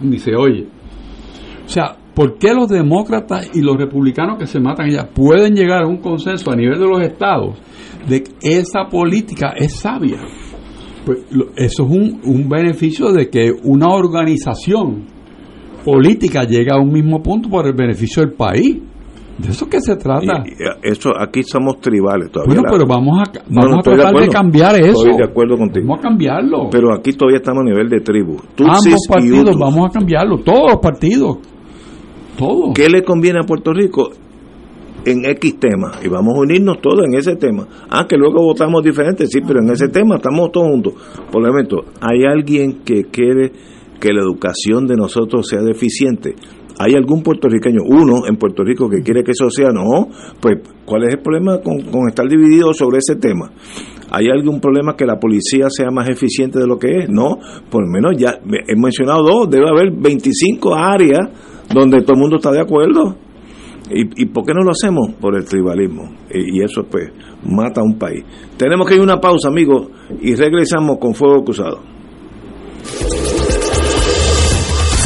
ni se oye. O sea, ¿por qué los demócratas y los republicanos que se matan ya pueden llegar a un consenso a nivel de los estados de que esa política es sabia? Pues eso es un, un, beneficio de que una organización política llega a un mismo punto por el beneficio del país. De eso que se trata. Y, y eso aquí somos tribales todavía. Bueno, pero vamos a, vamos no, no, a tratar de, de, cambiar eso. Estoy de acuerdo contigo. Vamos a cambiarlo. Pero aquí todavía estamos a nivel de tribu. Ambos partidos vamos a cambiarlo. Todos los partidos. Todos. ¿Qué le conviene a Puerto Rico? en X tema y vamos a unirnos todos en ese tema. Ah, que luego votamos diferentes, sí, pero en ese tema estamos todos juntos. Por lo tanto, ¿hay alguien que quiere que la educación de nosotros sea deficiente? ¿Hay algún puertorriqueño, uno en Puerto Rico, que quiere que eso sea? No, pues ¿cuál es el problema con, con estar dividido sobre ese tema? ¿Hay algún problema que la policía sea más eficiente de lo que es? No, por lo menos ya he mencionado dos, debe haber 25 áreas donde todo el mundo está de acuerdo. ¿Y, ¿Y, por qué no lo hacemos? Por el tribalismo. Y, eso pues mata a un país. Tenemos que ir a una pausa, amigos, y regresamos con Fuego Cruzado.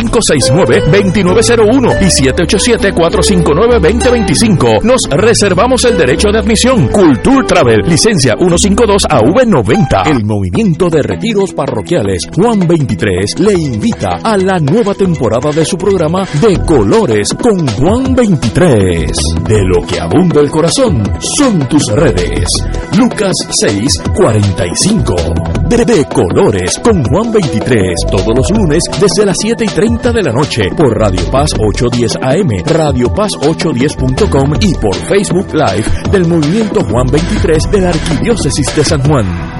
569-2901 y 787-459-2025. Nos reservamos el derecho de admisión. Culture Travel, licencia 152AV90. El movimiento de retiros parroquiales Juan 23 le invita a la nueva temporada de su programa De Colores con Juan 23. De lo que abunda el corazón son tus redes. Lucas 6:45. De, de Colores con Juan 23. Todos los lunes desde las 7 y 30 de la noche por Radio Paz 810 AM, Radio Paz 810.com y por Facebook Live del Movimiento Juan 23 de la Arquidiócesis de San Juan.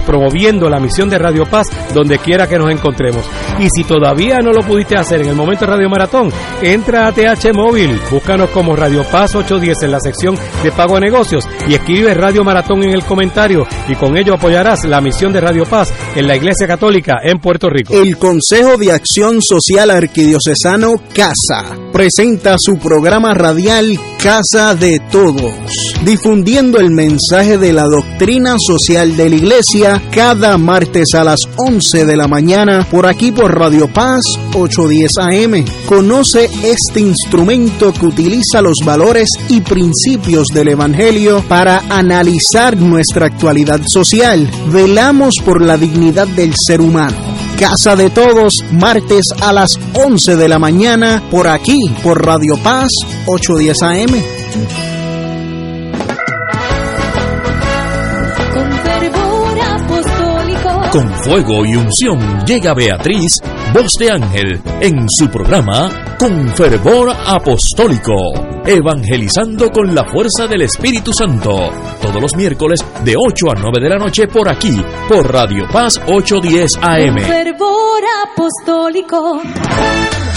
promoviendo la misión de Radio Paz donde quiera que nos encontremos. Y si todavía no lo pudiste hacer en el momento de Radio Maratón, entra a TH Móvil, búscanos como Radio Paz 810 en la sección de pago a negocios y escribe Radio Maratón en el comentario y con ello apoyarás la misión de Radio Paz en la Iglesia Católica en Puerto Rico. El Consejo de Acción Social Arquidiocesano CASA presenta su programa radial Casa de Todos, difundiendo el mensaje de la doctrina social de la Iglesia cada martes a las 11 de la mañana por aquí por Radio Paz 810 AM. Conoce este instrumento que utiliza los valores y principios del Evangelio para analizar nuestra actualidad social. Velamos por la dignidad del ser humano. Casa de Todos, martes a las 11 de la mañana, por aquí, por Radio Paz 810 AM. Con fuego y unción llega Beatriz, voz de ángel, en su programa Con fervor apostólico, evangelizando con la fuerza del Espíritu Santo, todos los miércoles de 8 a 9 de la noche por aquí, por Radio Paz 810 AM. Con fervor apostólico.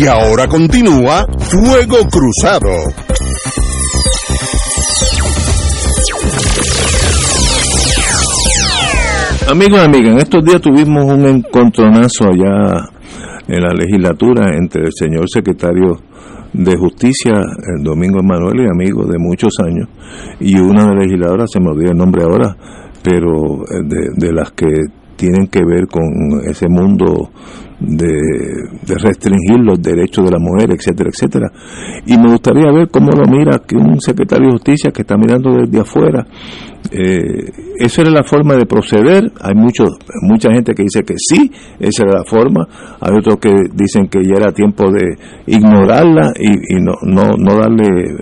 Y ahora continúa Fuego Cruzado. Amigos amigas, en estos días tuvimos un encontronazo allá en la legislatura entre el señor secretario de Justicia, el Domingo Emanuel, y amigo de muchos años, y una legisladora, se me olvida el nombre ahora, pero eh, de las que tienen que ver con ese mundo de, restringir los derechos de la mujer, etcétera, etcétera. Y me gustaría ver cómo lo mira que un secretario de justicia que está mirando desde afuera. Eh, esa era la forma de proceder. Hay mucho, mucha gente que dice que sí, esa era la forma. Hay otros que dicen que ya era tiempo de ignorarla y, no, no, no darle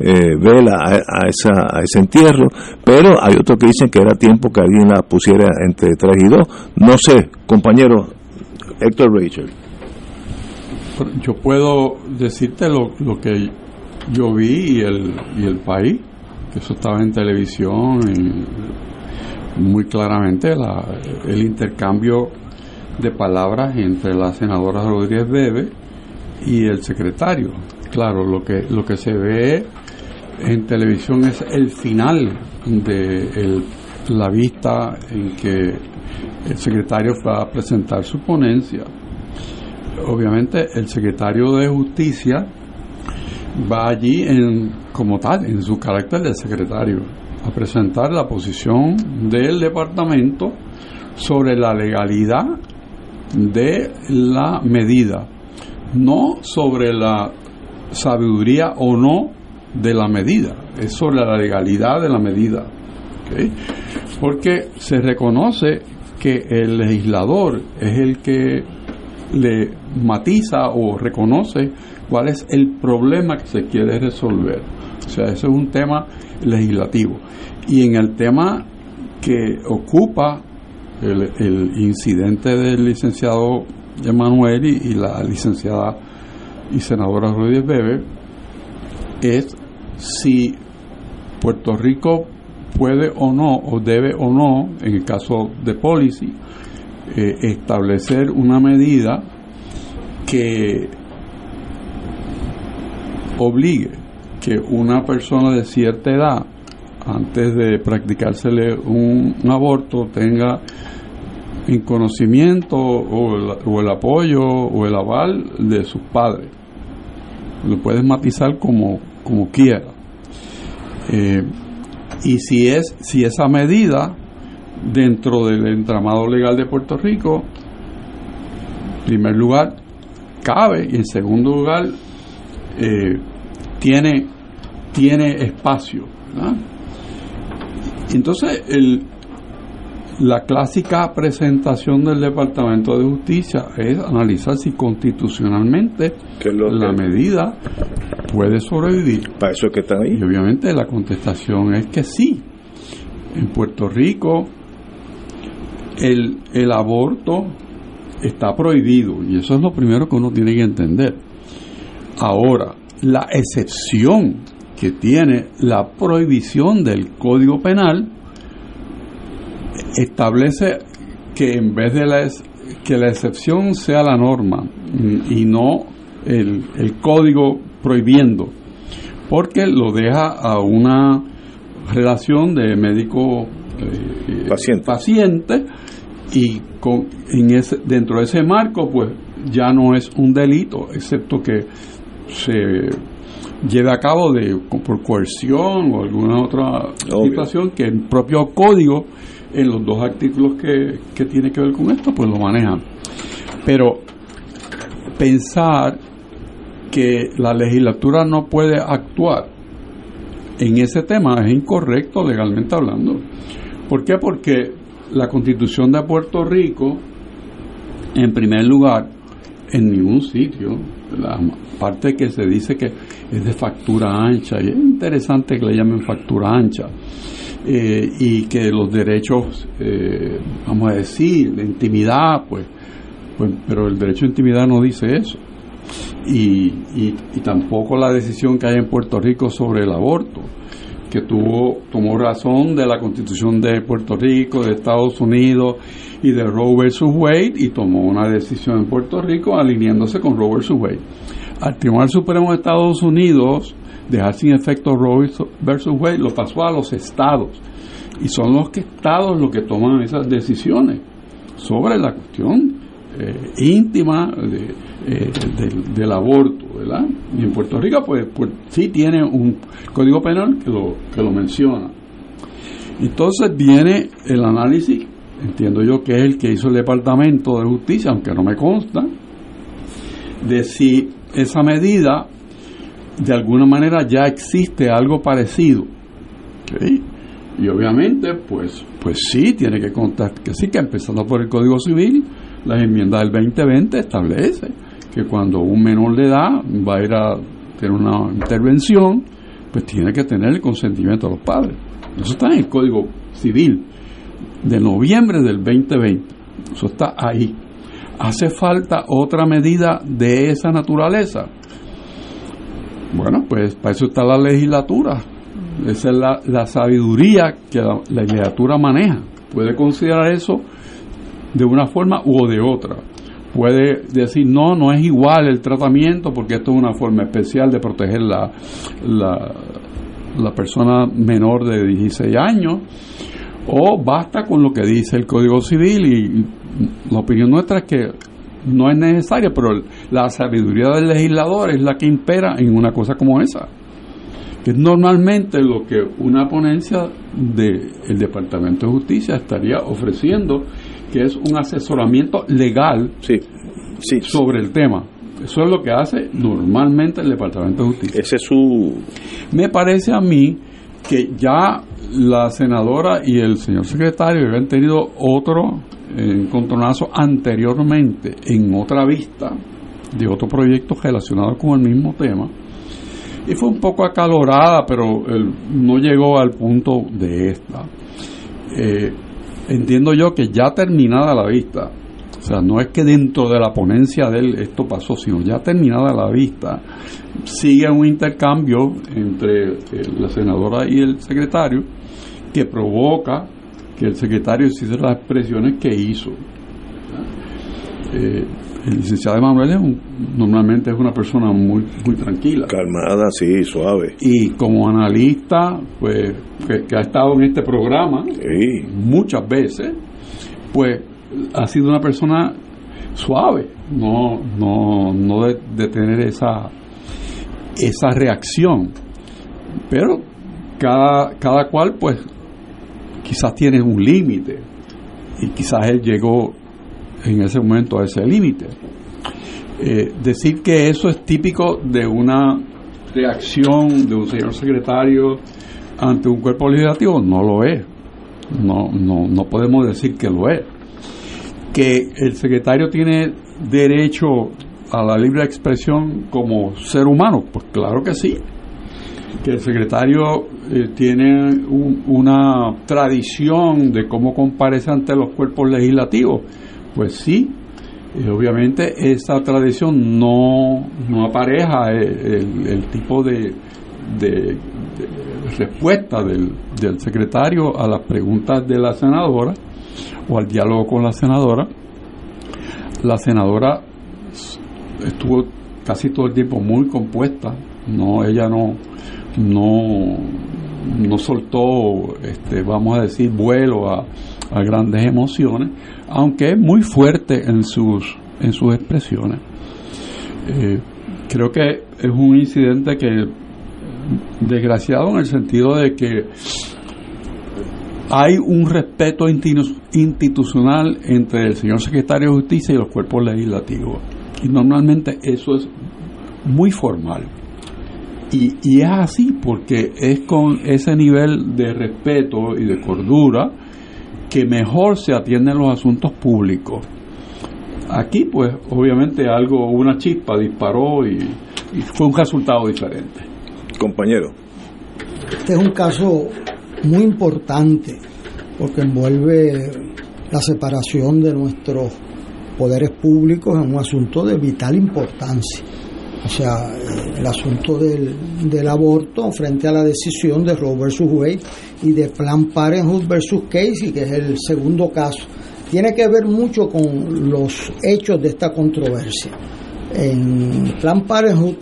eh, vela a, esa, a ese entierro, pero hay otros que dicen que era tiempo que alguien la pusiera entre 3 y 2. No sé, compañero Héctor Rachel. Yo puedo decirte lo, lo que yo vi y el, y el país, que eso estaba en televisión y muy claramente la, el intercambio de palabras entre la senadora Rodríguez Bebe y el secretario. Claro, lo que, lo que se ve en televisión es el final de el, la vista en que el secretario va a presentar su ponencia. Obviamente el secretario de Justicia va allí en, como tal, en su carácter de secretario, a presentar la posición del departamento sobre la legalidad de la medida, no sobre la sabiduría o no de la medida, es sobre la legalidad de la medida. Porque se reconoce que el legislador es el que le matiza o reconoce cuál es el problema que se quiere resolver. O sea, ese es un tema legislativo. Y en el tema que ocupa el, incidente del licenciado Emanuel y, y la licenciada y senadora Ruiz Bebe, es si Puerto Rico puede o no, o debe o no, en el caso de policy, eh, establecer una medida que obligue que una persona de cierta edad, antes de practicársele un, aborto, tenga en conocimiento o el, o el, apoyo o el aval de sus padres. Lo puedes matizar como, como quiera. Eh, y si es si esa medida dentro del entramado legal de Puerto Rico, en primer lugar, cabe y en segundo lugar, eh, tiene, tiene espacio. Entonces, el, la clásica presentación del Departamento de Justicia es analizar si constitucionalmente la medida puede sobrevivir. Para eso es que está ahí. Y obviamente la contestación es que sí. En Puerto Rico el, el aborto está prohibido y eso es lo primero que uno tiene que entender. Ahora, la excepción que tiene la prohibición del Código Penal establece que en vez de la, que la excepción sea la norma y no el, el código prohibiendo, porque lo deja a una relación de médico eh, paciente. paciente y con, en ese, dentro de ese marco pues ya no es un delito excepto que se lleve a cabo de por coerción o alguna otra Obvio. situación que el propio código en los dos artículos que, que tiene que ver con esto pues lo manejan pero pensar que la legislatura no puede actuar en ese tema es incorrecto legalmente hablando. ¿Por qué? Porque la constitución de Puerto Rico, en primer lugar, en ningún sitio, la parte que se dice que es de factura ancha, y es interesante que le llamen factura ancha, eh, y que los derechos, eh, vamos a decir, de intimidad, pues, pues, pero el derecho de intimidad no dice eso. Y, y, y, tampoco la decisión que hay en Puerto Rico sobre el aborto, que tuvo, tomó razón de la constitución de Puerto Rico, de Estados Unidos y de Roe versus Wade y tomó una decisión en Puerto Rico alineándose con Roe versus Wade. Al Tribunal Supremo de Estados Unidos dejar sin efecto Roe versus Wade lo pasó a los estados y son los estados los que toman esas decisiones sobre la cuestión eh, íntima eh, del, del, aborto, ¿verdad? Y en Puerto Rico, pues, pues, sí tiene un código penal que lo, que lo menciona. Entonces viene el análisis, entiendo yo que es el que hizo el Departamento de Justicia, aunque no me consta, de si esa medida de alguna manera ya existe algo parecido. Y obviamente, pues, pues sí, tiene que contar que sí, que empezando por el Código Civil, las enmiendas del 2020 establece que cuando un menor de edad va a ir a tener una intervención, pues tiene que tener el consentimiento de los padres. Eso está en el Código Civil de noviembre del 2020. Eso está ahí. ¿Hace falta otra medida de esa naturaleza? Bueno, pues para eso está la legislatura. Esa es la, la sabiduría que la, la legislatura maneja. Puede considerar eso de una forma u de otra. Puede decir, no, no es igual el tratamiento porque esto es una forma especial de proteger la, la, la persona menor de 16 años. O basta con lo que dice el Código Civil y la opinión nuestra es que no es necesaria, pero la sabiduría del legislador es la que impera en una cosa como esa que es normalmente lo que una ponencia del de Departamento de Justicia estaría ofreciendo, que es un asesoramiento legal sí, sí, sobre el tema. Eso es lo que hace normalmente el Departamento de Justicia. Ese es su... Me parece a mí que ya la senadora y el señor secretario habían tenido otro encontronazo anteriormente en otra vista de otro proyecto relacionado con el mismo tema y fue un poco acalorada, pero no llegó al punto de esta. Eh, entiendo yo que ya terminada la vista, o sea, no es que dentro de la ponencia de él esto pasó, sino ya terminada la vista, sigue un intercambio entre eh, la senadora y el secretario que provoca que el secretario hiciera las expresiones que hizo. Eh, el licenciado Emanuel normalmente es una persona muy muy tranquila. Calmada, sí, suave. Y como analista, pues, que, ha estado en este programa muchas veces, pues ha sido una persona suave, no, no, no de, tener esa, esa reacción. Pero cada, cada cual, pues, quizás tiene un límite. Y quizás él llegó en ese momento a ese límite. Eh, decir que eso es típico de una reacción de un señor secretario ante un cuerpo legislativo no lo es. No, no, no podemos decir que lo es. Que el secretario tiene derecho a la libre expresión como ser humano, pues claro que sí. Que el secretario eh, tiene una tradición de cómo comparece ante los cuerpos legislativos, pues sí, y obviamente esa tradición no, no apareja el, tipo de, de, respuesta del, del, secretario a las preguntas de la senadora o al diálogo con la senadora. La senadora estuvo casi todo el tiempo muy compuesta, no ella no no no soltó este vamos a decir vuelo a, grandes emociones aunque es muy fuerte en sus, en sus expresiones. Eh, creo que es un incidente que desgraciado en el sentido de que hay un respeto institucional entre el señor secretario de justicia y los cuerpos legislativos. Y normalmente eso es muy formal. Y, y, es así porque es con ese nivel de respeto y de cordura que mejor se atienden los asuntos públicos. Aquí, pues, obviamente algo, una chispa disparó y, fue un resultado diferente. Compañero. Este es un caso muy importante porque envuelve la separación de nuestros poderes públicos en un asunto de vital importancia. O sea, el asunto del, del aborto frente a la decisión de Roe versus Wade y de Planned Parenthood versus Casey, que es el segundo caso, tiene que ver mucho con los hechos de esta controversia. En Planned Parenthood,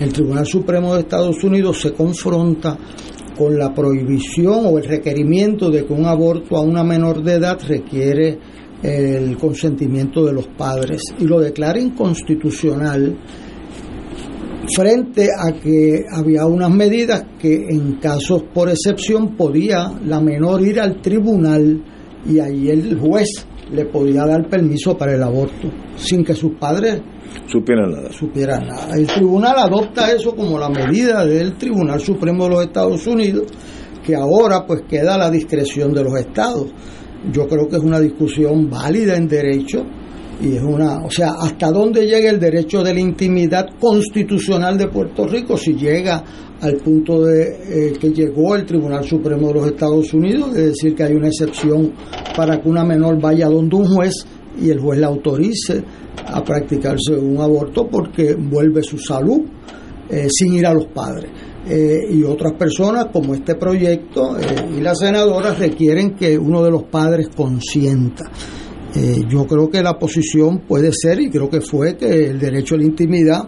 el Tribunal Supremo de Estados Unidos se confronta con la prohibición o el requerimiento de que un aborto a una menor de edad requiere el consentimiento de los padres y lo declara inconstitucional frente a que había unas medidas que en casos por excepción podía la menor ir al tribunal y ahí el juez le podía dar permiso para el aborto sin que sus padres supieran nada. supieran nada. El tribunal adopta eso como la medida del Tribunal Supremo de los Estados Unidos que ahora pues queda a la discreción de los estados. Yo creo que es una discusión válida en derecho y es una, o sea, hasta dónde llega el derecho de la intimidad constitucional de Puerto Rico si llega al punto de eh, que llegó el Tribunal Supremo de los Estados Unidos, de decir que hay una excepción para que una menor vaya donde un juez y el juez la autorice a practicarse un aborto porque vuelve su salud eh, sin ir a los padres. Eh, y otras personas como este proyecto y la senadora requieren que uno de los padres consienta. Eh, yo creo que la posición puede ser, y creo que fue, que el derecho a la intimidad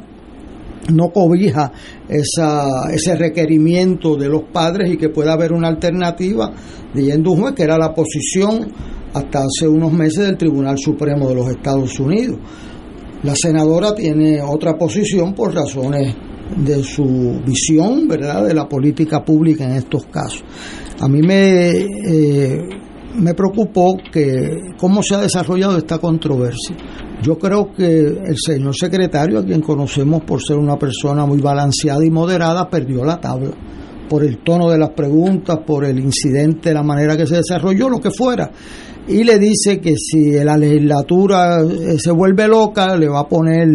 no cobija esa, ese requerimiento de los padres y que pueda haber una alternativa juez que era la posición hasta hace unos meses del Tribunal Supremo de los Estados Unidos. La senadora tiene otra posición por razones de su visión, ¿verdad?, de la política pública en estos casos. A mí me eh, me preocupó que cómo se ha desarrollado esta controversia. Yo creo que el señor secretario, a quien conocemos por ser una persona muy balanceada y moderada, perdió la tabla, por el tono de las preguntas, por el incidente, la manera que se desarrolló, lo que fuera. Y le dice que si la legislatura eh, se vuelve loca, le va a poner,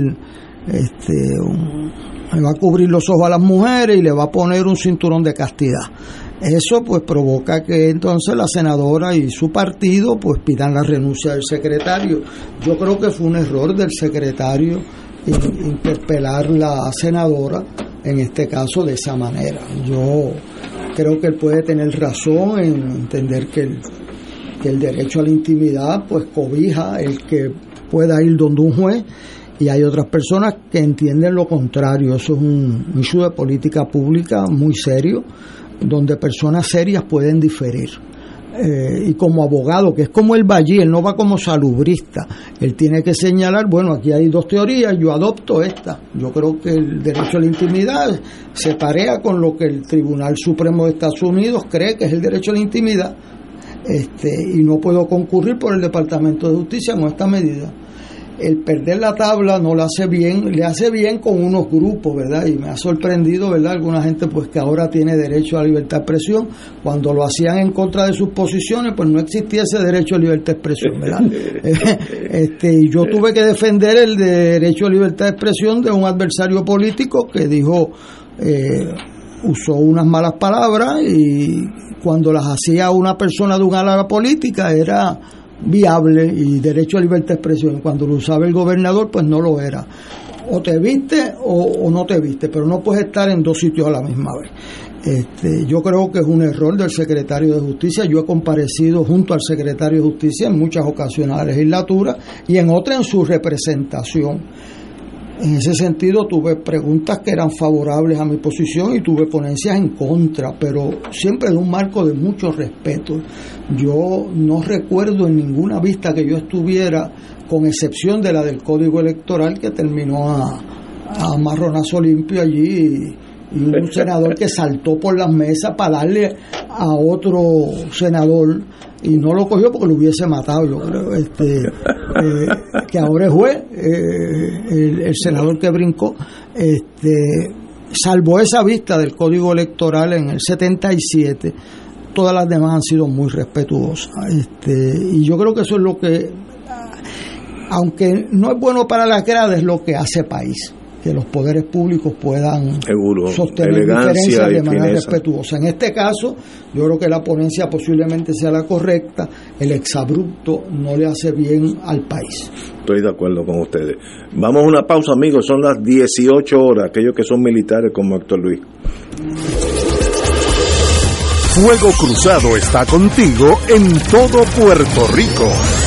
este, le va a cubrir los ojos a las mujeres y le va a poner un cinturón de castidad. Eso pues provoca que entonces la senadora y su partido pues pidan la renuncia del secretario. Yo creo que fue un error del secretario interpelar la senadora en este caso de esa manera. Yo creo que él puede tener razón en entender que el, derecho a la intimidad pues cobija el que pueda ir donde un juez y hay otras personas que entienden lo contrario. Eso es un issue de política pública muy serio, donde personas serias pueden diferir. Eh, y como abogado, que es como el allí, él no va como salubrista, él tiene que señalar, bueno, aquí hay dos teorías, yo adopto esta. Yo creo que el derecho a la intimidad se parea con lo que el Tribunal Supremo de Estados Unidos cree que es el derecho a la intimidad, este, y no puedo concurrir por el Departamento de Justicia con esta medida el perder la tabla no le hace bien, le hace bien con unos grupos, ¿verdad? Y me ha sorprendido, ¿verdad? Alguna gente pues que ahora tiene derecho a libertad de expresión, cuando lo hacían en contra de sus posiciones, pues no existía ese derecho a libertad de expresión, ¿verdad? este, y yo tuve que defender el derecho a libertad de expresión de un adversario político que dijo, eh, usó unas malas palabras y cuando las hacía una persona de un ala política era viable y derecho a libertad de expresión. Cuando lo usaba el gobernador, pues no lo era. O te viste o, no te viste, pero no puedes estar en dos sitios a la misma vez. Este, yo creo que es un error del secretario de Justicia. Yo he comparecido junto al secretario de Justicia en muchas ocasiones a la legislatura y en otras en su representación en ese sentido tuve preguntas que eran favorables a mi posición y tuve ponencias en contra, pero siempre en un marco de mucho respeto. Yo no recuerdo en ninguna vista que yo estuviera, con excepción de la del Código Electoral que terminó a, a marronazo limpio allí y un senador que saltó por las mesas para darle a otro senador y no lo cogió porque lo hubiese matado yo creo este eh, que ahora es juez eh, el, senador que brincó este salvo esa vista del código electoral en el 77 todas las demás han sido muy respetuosas este y yo creo que eso es lo que aunque no es bueno para la grada es lo que hace país que los poderes públicos puedan sostener diferencias de manera respetuosa. En este caso, yo creo que la ponencia posiblemente sea la correcta, el exabrupto no le hace bien al país. Estoy de acuerdo con ustedes. Vamos a una pausa, amigos, son las 18 horas, aquellos que son militares como Héctor Luis. Fuego Cruzado está contigo en todo Puerto Rico.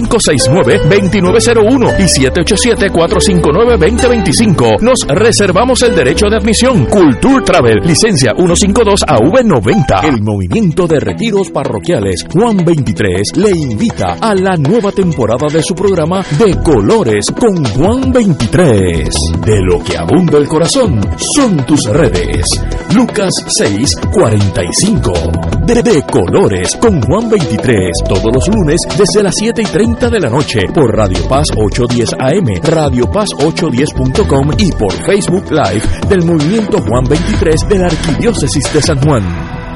569-2901 y 787-459-2025. Nos reservamos el derecho de admisión. Culture Travel, licencia 152AV90. El movimiento de retiros parroquiales Juan 23 le invita a la nueva temporada de su programa De Colores con Juan 23. De lo que abunda el corazón son tus redes. Lucas 6:45. De, de Colores con Juan 23. Todos los lunes desde las 7 y 30 de la noche por Radio Paz 810 AM, Radio Paz 810.com y por Facebook Live del Movimiento Juan 23 de la Arquidiócesis de San Juan.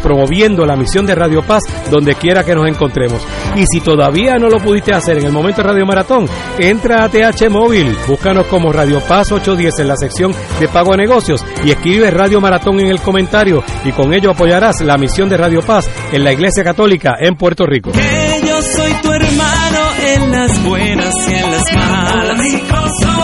promoviendo la misión de Radio Paz donde quiera que nos encontremos. Y si todavía no lo pudiste hacer en el momento de Radio Maratón, entra a TH Móvil, búscanos como Radio Paz 810 en la sección de pago a negocios y escribe Radio Maratón en el comentario y con ello apoyarás la misión de Radio Paz en la Iglesia Católica en Puerto Rico. yo soy tu hermano en las buenas y en las malas.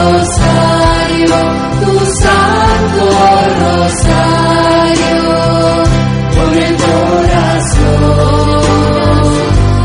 Rosario, tu santo rosario,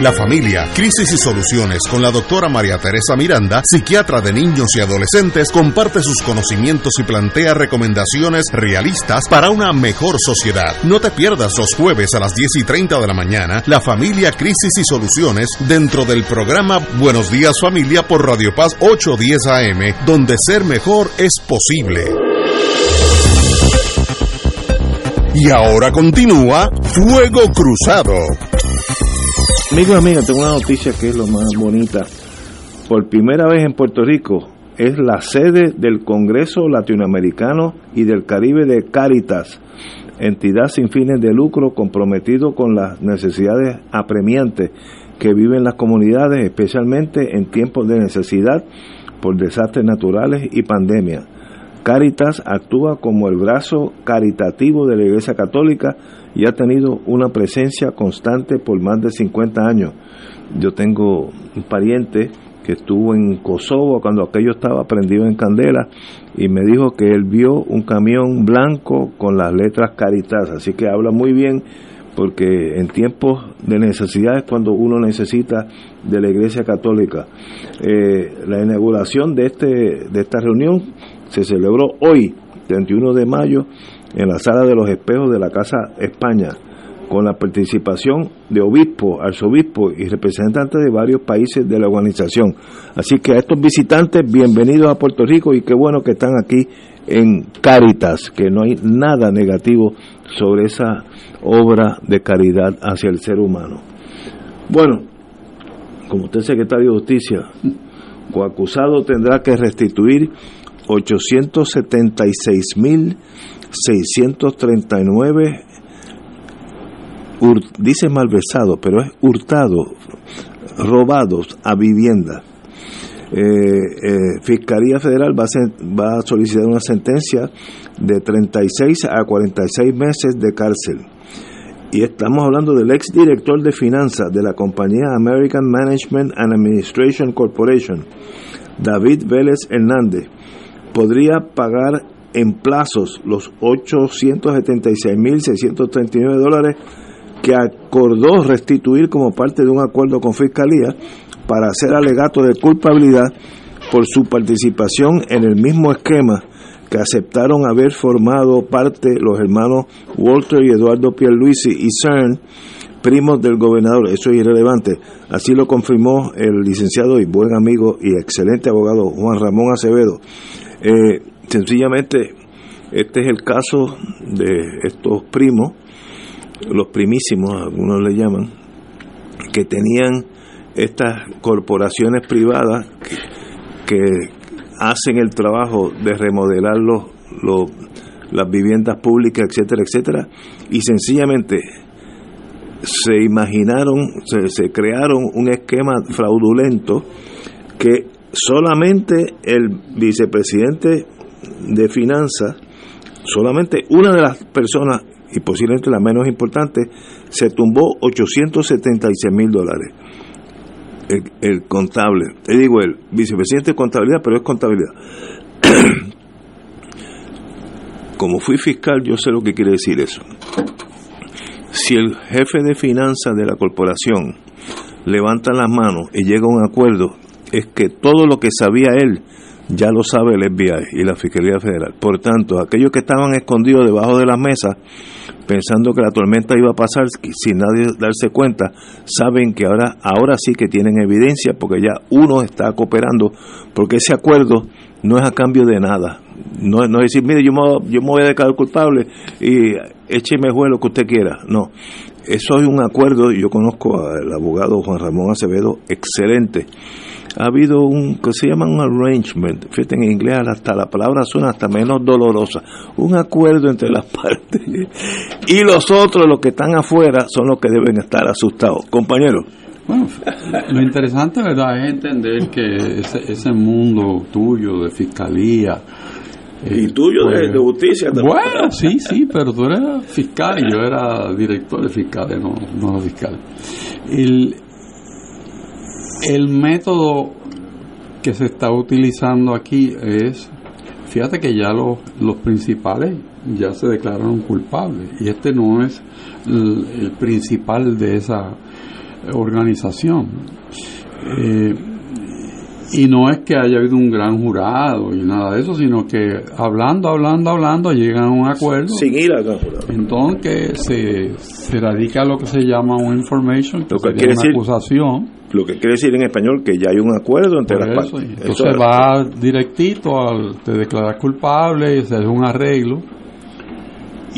La familia, crisis y soluciones con la doctora María Teresa Miranda, psiquiatra de niños y adolescentes, comparte sus conocimientos y plantea recomendaciones realistas para una mejor sociedad. No te pierdas los jueves a las 10 y 30 de la mañana, la familia, crisis y soluciones dentro del programa Buenos Días Familia por Radio Paz 810 AM, donde ser mejor es posible. Y ahora continúa Fuego Cruzado. Amigo amiga, tengo una noticia que es lo más bonita. Por primera vez en Puerto Rico es la sede del Congreso Latinoamericano y del Caribe de Caritas, entidad sin fines de lucro comprometido con las necesidades apremiantes que viven las comunidades, especialmente en tiempos de necesidad por desastres naturales y pandemia. Caritas actúa como el brazo caritativo de la Iglesia Católica y ha tenido una presencia constante por más de 50 años. Yo tengo un pariente que estuvo en Kosovo cuando aquello estaba prendido en candela y me dijo que él vio un camión blanco con las letras Caritas, así que habla muy bien porque en tiempos de necesidad es cuando uno necesita de la Iglesia Católica. Eh, la inauguración de, este, de esta reunión se celebró hoy, 31 de mayo, en la Sala de los Espejos de la Casa España, con la participación de obispos, arzobispos y representantes de varios países de la organización. Así que a estos visitantes, bienvenidos a Puerto Rico y qué bueno que están aquí en Caritas, que no hay nada negativo sobre esa obra de caridad hacia el ser humano. Bueno, como usted es secretario de Justicia, coacusado tendrá que restituir 876.639, dice malversado, pero es hurtado, robados a vivienda. Eh, eh, Fiscalía Federal va a, va a solicitar una sentencia de 36 a 46 meses de cárcel. Y estamos hablando del ex director de finanzas de la compañía American Management and Administration Corporation, David Vélez Hernández. Podría pagar en plazos los 876.639 dólares que acordó restituir como parte de un acuerdo con Fiscalía para hacer alegato de culpabilidad por su participación en el mismo esquema que aceptaron haber formado parte los hermanos Walter y Eduardo Pierluisi y CERN primos del gobernador, eso es irrelevante. Así lo confirmó el licenciado y buen amigo y excelente abogado Juan Ramón Acevedo. Eh, sencillamente, este es el caso de estos primos, los primísimos, algunos le llaman, que tenían estas corporaciones privadas que, hacen el trabajo de remodelar los, los, las viviendas públicas, etcétera, etcétera, y sencillamente se imaginaron, se, se crearon un esquema fraudulento que solamente el vicepresidente de finanzas, solamente una de las personas, y posiblemente la menos importante, se tumbó 876 mil dólares. El, el, contable, te digo, el vicepresidente de contabilidad, pero es contabilidad. Como fui fiscal, yo sé lo que quiere decir eso. Si el jefe de finanzas de la corporación levanta las manos y llega a un acuerdo, es que todo lo que sabía él ya lo sabe el FBI y la Fiscalía Federal. Por tanto, aquellos que estaban escondidos debajo de las mesas, pensando que la tormenta iba a pasar sin nadie darse cuenta, saben que ahora, ahora sí que tienen evidencia porque ya uno está cooperando, porque ese acuerdo no es a cambio de nada. No, no es decir, mire, yo me, yo me voy a declarar culpable y écheme juez lo que usted quiera. No, eso es un acuerdo, yo conozco al abogado Juan Ramón Acevedo, excelente ha habido un que se llama un arrangement, fíjate en inglés hasta la palabra suena hasta menos dolorosa, un acuerdo entre las partes y los otros, los que están afuera, son los que deben estar asustados. Compañeros. Bueno, lo interesante, ¿verdad?, es entender que ese, ese mundo tuyo de fiscalía, y tuyo pues, de, de, justicia también. Bueno, sí, sí, pero tú eras fiscal y yo era director de fiscales, no, no fiscal. El, el método que se está utilizando aquí es, fíjate que ya los, los principales ya se declararon culpables y este no es el, el principal de esa organización. Eh, y no es que haya habido un gran jurado y nada de eso, sino que hablando, hablando, hablando, llegan a un acuerdo. Sin ir al gran jurado. Entonces se, se radica lo que se llama un information, que, lo que quiere una decir, acusación. Lo que quiere decir en español que ya hay un acuerdo entre las eso, partes. Entonces eso va directito al te declarar culpable y se hace un arreglo.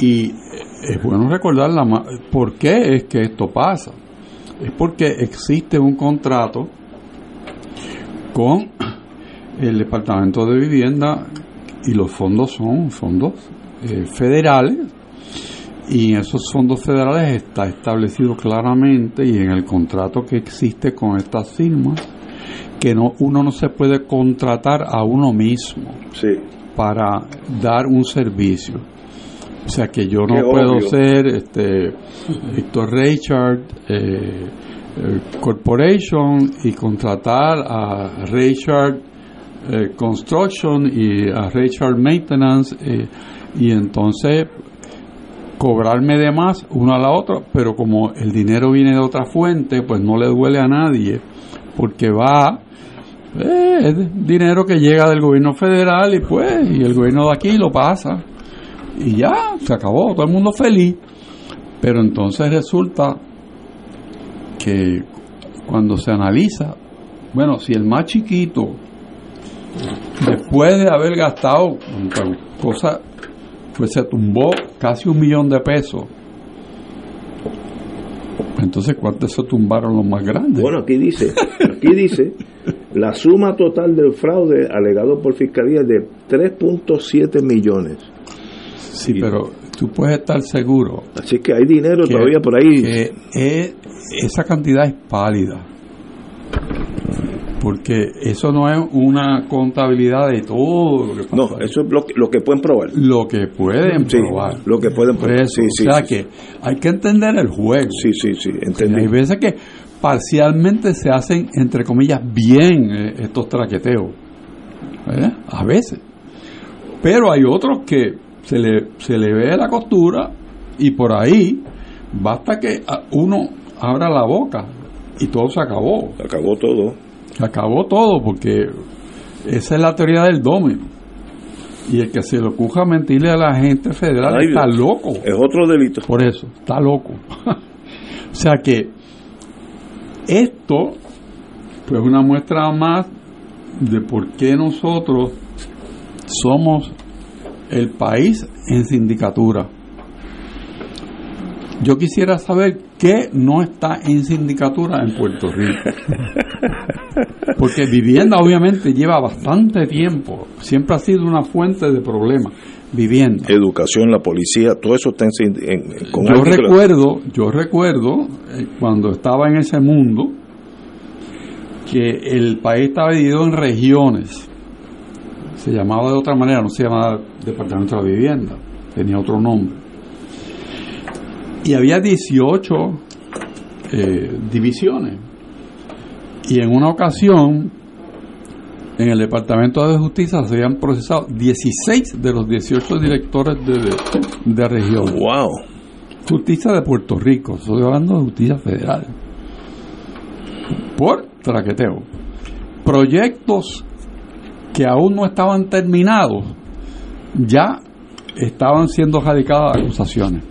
Y es bueno recordar la, por qué es que esto pasa. Es porque existe un contrato con el Departamento de Vivienda y los fondos son fondos eh, federales y en esos fondos federales está establecido claramente y en el contrato que existe con estas firmas que no uno no se puede contratar a uno mismo sí. para dar un servicio o sea que yo no Qué puedo obvio. ser este Héctor Richard eh, Corporation y contratar a Richard eh, Construction y a Richard Maintenance eh, y entonces cobrarme de más uno a la otra, pero como el dinero viene de otra fuente, pues no le duele a nadie, porque va, eh, es dinero que llega del gobierno federal y pues, y el gobierno de aquí lo pasa, y ya, se acabó, todo el mundo feliz, pero entonces resulta que cuando se analiza, bueno, si el más chiquito, después de haber gastado cosa, pues se tumbó casi un millón de pesos. Entonces, ¿cuántos se tumbaron los más grandes? Bueno, aquí dice, aquí dice, la suma total del fraude alegado por fiscalía es de 3.7 millones. Sí, y, pero tú puedes estar seguro. Así que hay dinero que, todavía por ahí. Que es, esa cantidad es pálida. Porque eso no es una contabilidad de todo lo que pasa. No, eso es lo que, lo que pueden probar. Lo que pueden sí, probar. Lo que pueden probar. Eso, sí, o sea que hay que entender el juego. Sí, sí, sí. Entendí. Hay veces que parcialmente se hacen, entre comillas, bien eh, estos traqueteos. ¿verdad? A veces. Pero hay otros que se le, se le ve la costura y por ahí basta que uno abra la boca y todo se acabó. Se acabó todo. Se acabó todo porque esa es la teoría del domino. Y el que se le ocurra mentirle a la gente federal Ay, está loco. Es otro delito. Por eso, está loco. o sea que esto, pues una muestra más de por qué nosotros somos el país en sindicatura. Yo quisiera saber qué no está en sindicatura en Puerto Rico. Porque vivienda obviamente lleva bastante tiempo, siempre ha sido una fuente de problemas. Vivienda. Educación, la policía, todo eso está en, en- con Yo recuerdo, yo recuerdo eh, cuando estaba en ese mundo que el país estaba dividido en regiones. Se llamaba de otra manera, no se llamaba Departamento de la Vivienda, tenía otro nombre. Y había 18 eh, divisiones. Y en una ocasión, en el Departamento de Justicia se habían procesado 16 de los 18 directores de, de, de región. ¡Wow! Justicia de Puerto Rico, estoy hablando de justicia federal. Por traqueteo. Proyectos que aún no estaban terminados, ya estaban siendo radicadas acusaciones.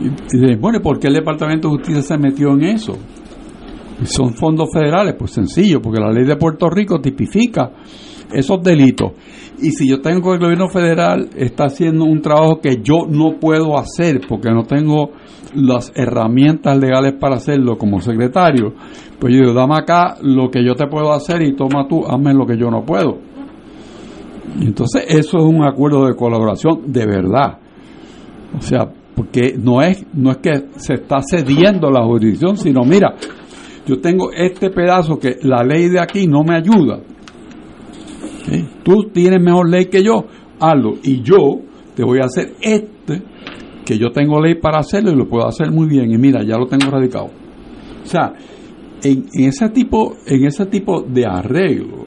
Y, y bueno, ¿y por qué el Departamento de Justicia se metió en eso? Son fondos federales, pues sencillo, porque la ley de Puerto Rico tipifica esos delitos. Y si yo tengo que el gobierno federal está haciendo un trabajo que yo no puedo hacer porque no tengo las herramientas legales para hacerlo como secretario, pues yo digo, dame acá lo que yo te puedo hacer y toma tú, hazme lo que yo no puedo. Entonces eso es un acuerdo de colaboración de verdad. O sea, porque no es, no es que se está cediendo la jurisdicción, sino mira, yo tengo este pedazo que la ley de aquí no me ayuda. Tú tienes mejor ley que yo, hazlo. Y yo te voy a hacer este, que yo tengo ley para hacerlo y lo puedo hacer muy bien. Y mira, ya lo tengo radicado. O sea, en, en ese tipo, en ese tipo de arreglo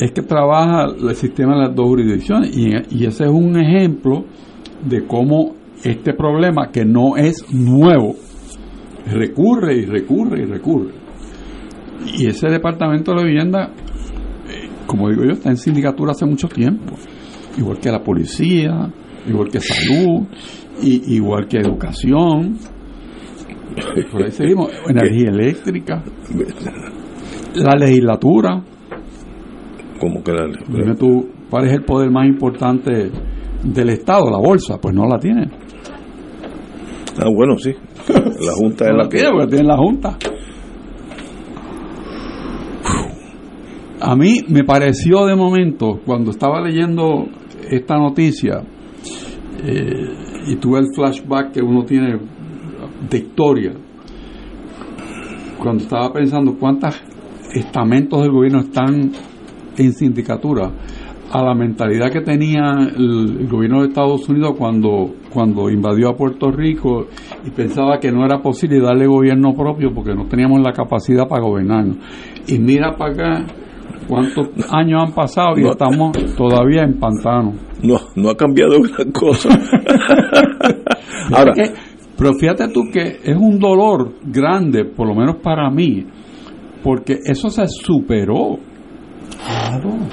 es que trabaja el sistema de las dos jurisdicciones. Y ese es un ejemplo de cómo este problema, que no es nuevo, recurre y recurre y recurre. Y ese departamento de vivienda, eh, como digo yo, está en sindicatura hace mucho tiempo. Igual que la policía, igual que salud, y, igual que educación. Por ahí seguimos. Energía eléctrica. La legislatura. Como que la Dime tú, ¿cuál es el poder más importante del Estado? La bolsa. Pues no la tiene. Ah, bueno, sí. La Junta es la que... tiene, porque tiene la Junta. A mí me pareció de momento, cuando estaba leyendo esta noticia, eh, y tuve el flashback que uno tiene de historia, cuando estaba pensando cuántos estamentos del gobierno están en sindicatura, a la mentalidad que tenía el, gobierno de Estados Unidos cuando, cuando invadió a Puerto Rico y pensaba que no era posible darle gobierno propio porque no teníamos la capacidad para gobernarnos. Y mira para acá cuántos años han pasado y No. estamos todavía en pantano. No, no ha cambiado gran cosa. Ahora, Es que- pero fíjate tú que es un dolor grande, por lo menos para mí, porque eso se superó.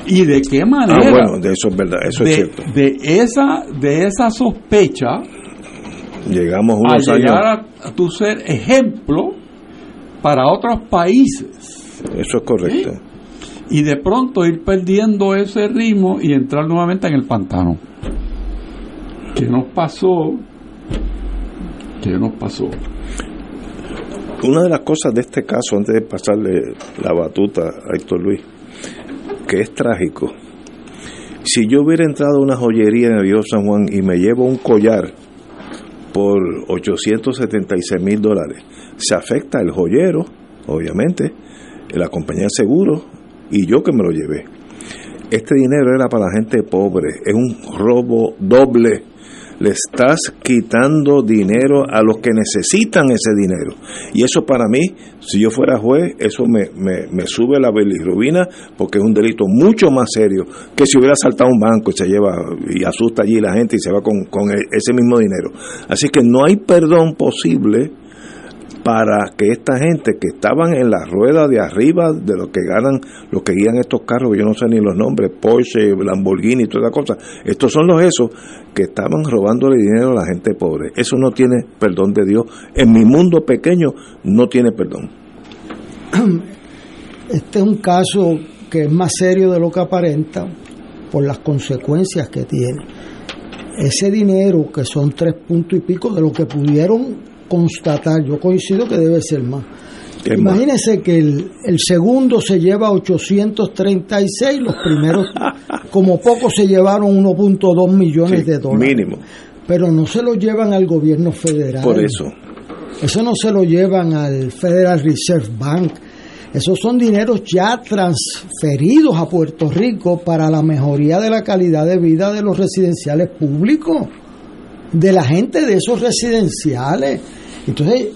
¿Y de qué manera? ah, bueno, de eso es verdad, eso de, es cierto. de esa de esa sospecha Llegamos a unos años... llegar a, a tu ser ejemplo para otros países Eso es correcto. y de pronto ir perdiendo ese ritmo y entrar nuevamente en el pantano. ¿Qué nos pasó? ¿Qué nos pasó? Una de las cosas de este caso, antes de pasarle la batuta a Héctor Luis, que es trágico, si yo hubiera entrado a una joyería en el Viejo San Juan y me llevo un collar por 876 mil dólares, se afecta el joyero, obviamente, la compañía de seguro y yo que me lo llevé. Este dinero era para la gente pobre, es un robo doble. Le estás quitando dinero a los que necesitan ese dinero. Y eso para mí, si yo fuera juez, eso me, me, me sube la bilirrubina porque es un delito mucho más serio que si hubiera saltado un banco y se lleva y asusta allí la gente y se va con, con e- ese mismo dinero. Así que no hay perdón posible para que esta gente que estaban en la rueda de arriba de los que ganan, los que guían estos carros, yo no sé ni los nombres, Porsche, Lamborghini y toda esa cosa, estos son los esos que estaban robándole dinero a la gente pobre. Eso no tiene perdón de Dios. En mi mundo pequeño no tiene perdón. Este es un caso que es más serio de lo que aparenta por las consecuencias que tiene. Ese dinero, que son tres puntos y pico de lo que pudieron constatar, yo coincido que debe ser más. Imagínense que el, el, segundo se lleva 836, los primeros como poco se llevaron 1.2 millones de dólares. Mínimo. Pero no se lo llevan al gobierno federal. Por eso. Eso no se lo llevan al Federal Reserve Bank. Esos son dineros ya transferidos a Puerto Rico para la mejoría de la calidad de vida de los residenciales públicos, de la gente de esos residenciales. Entonces,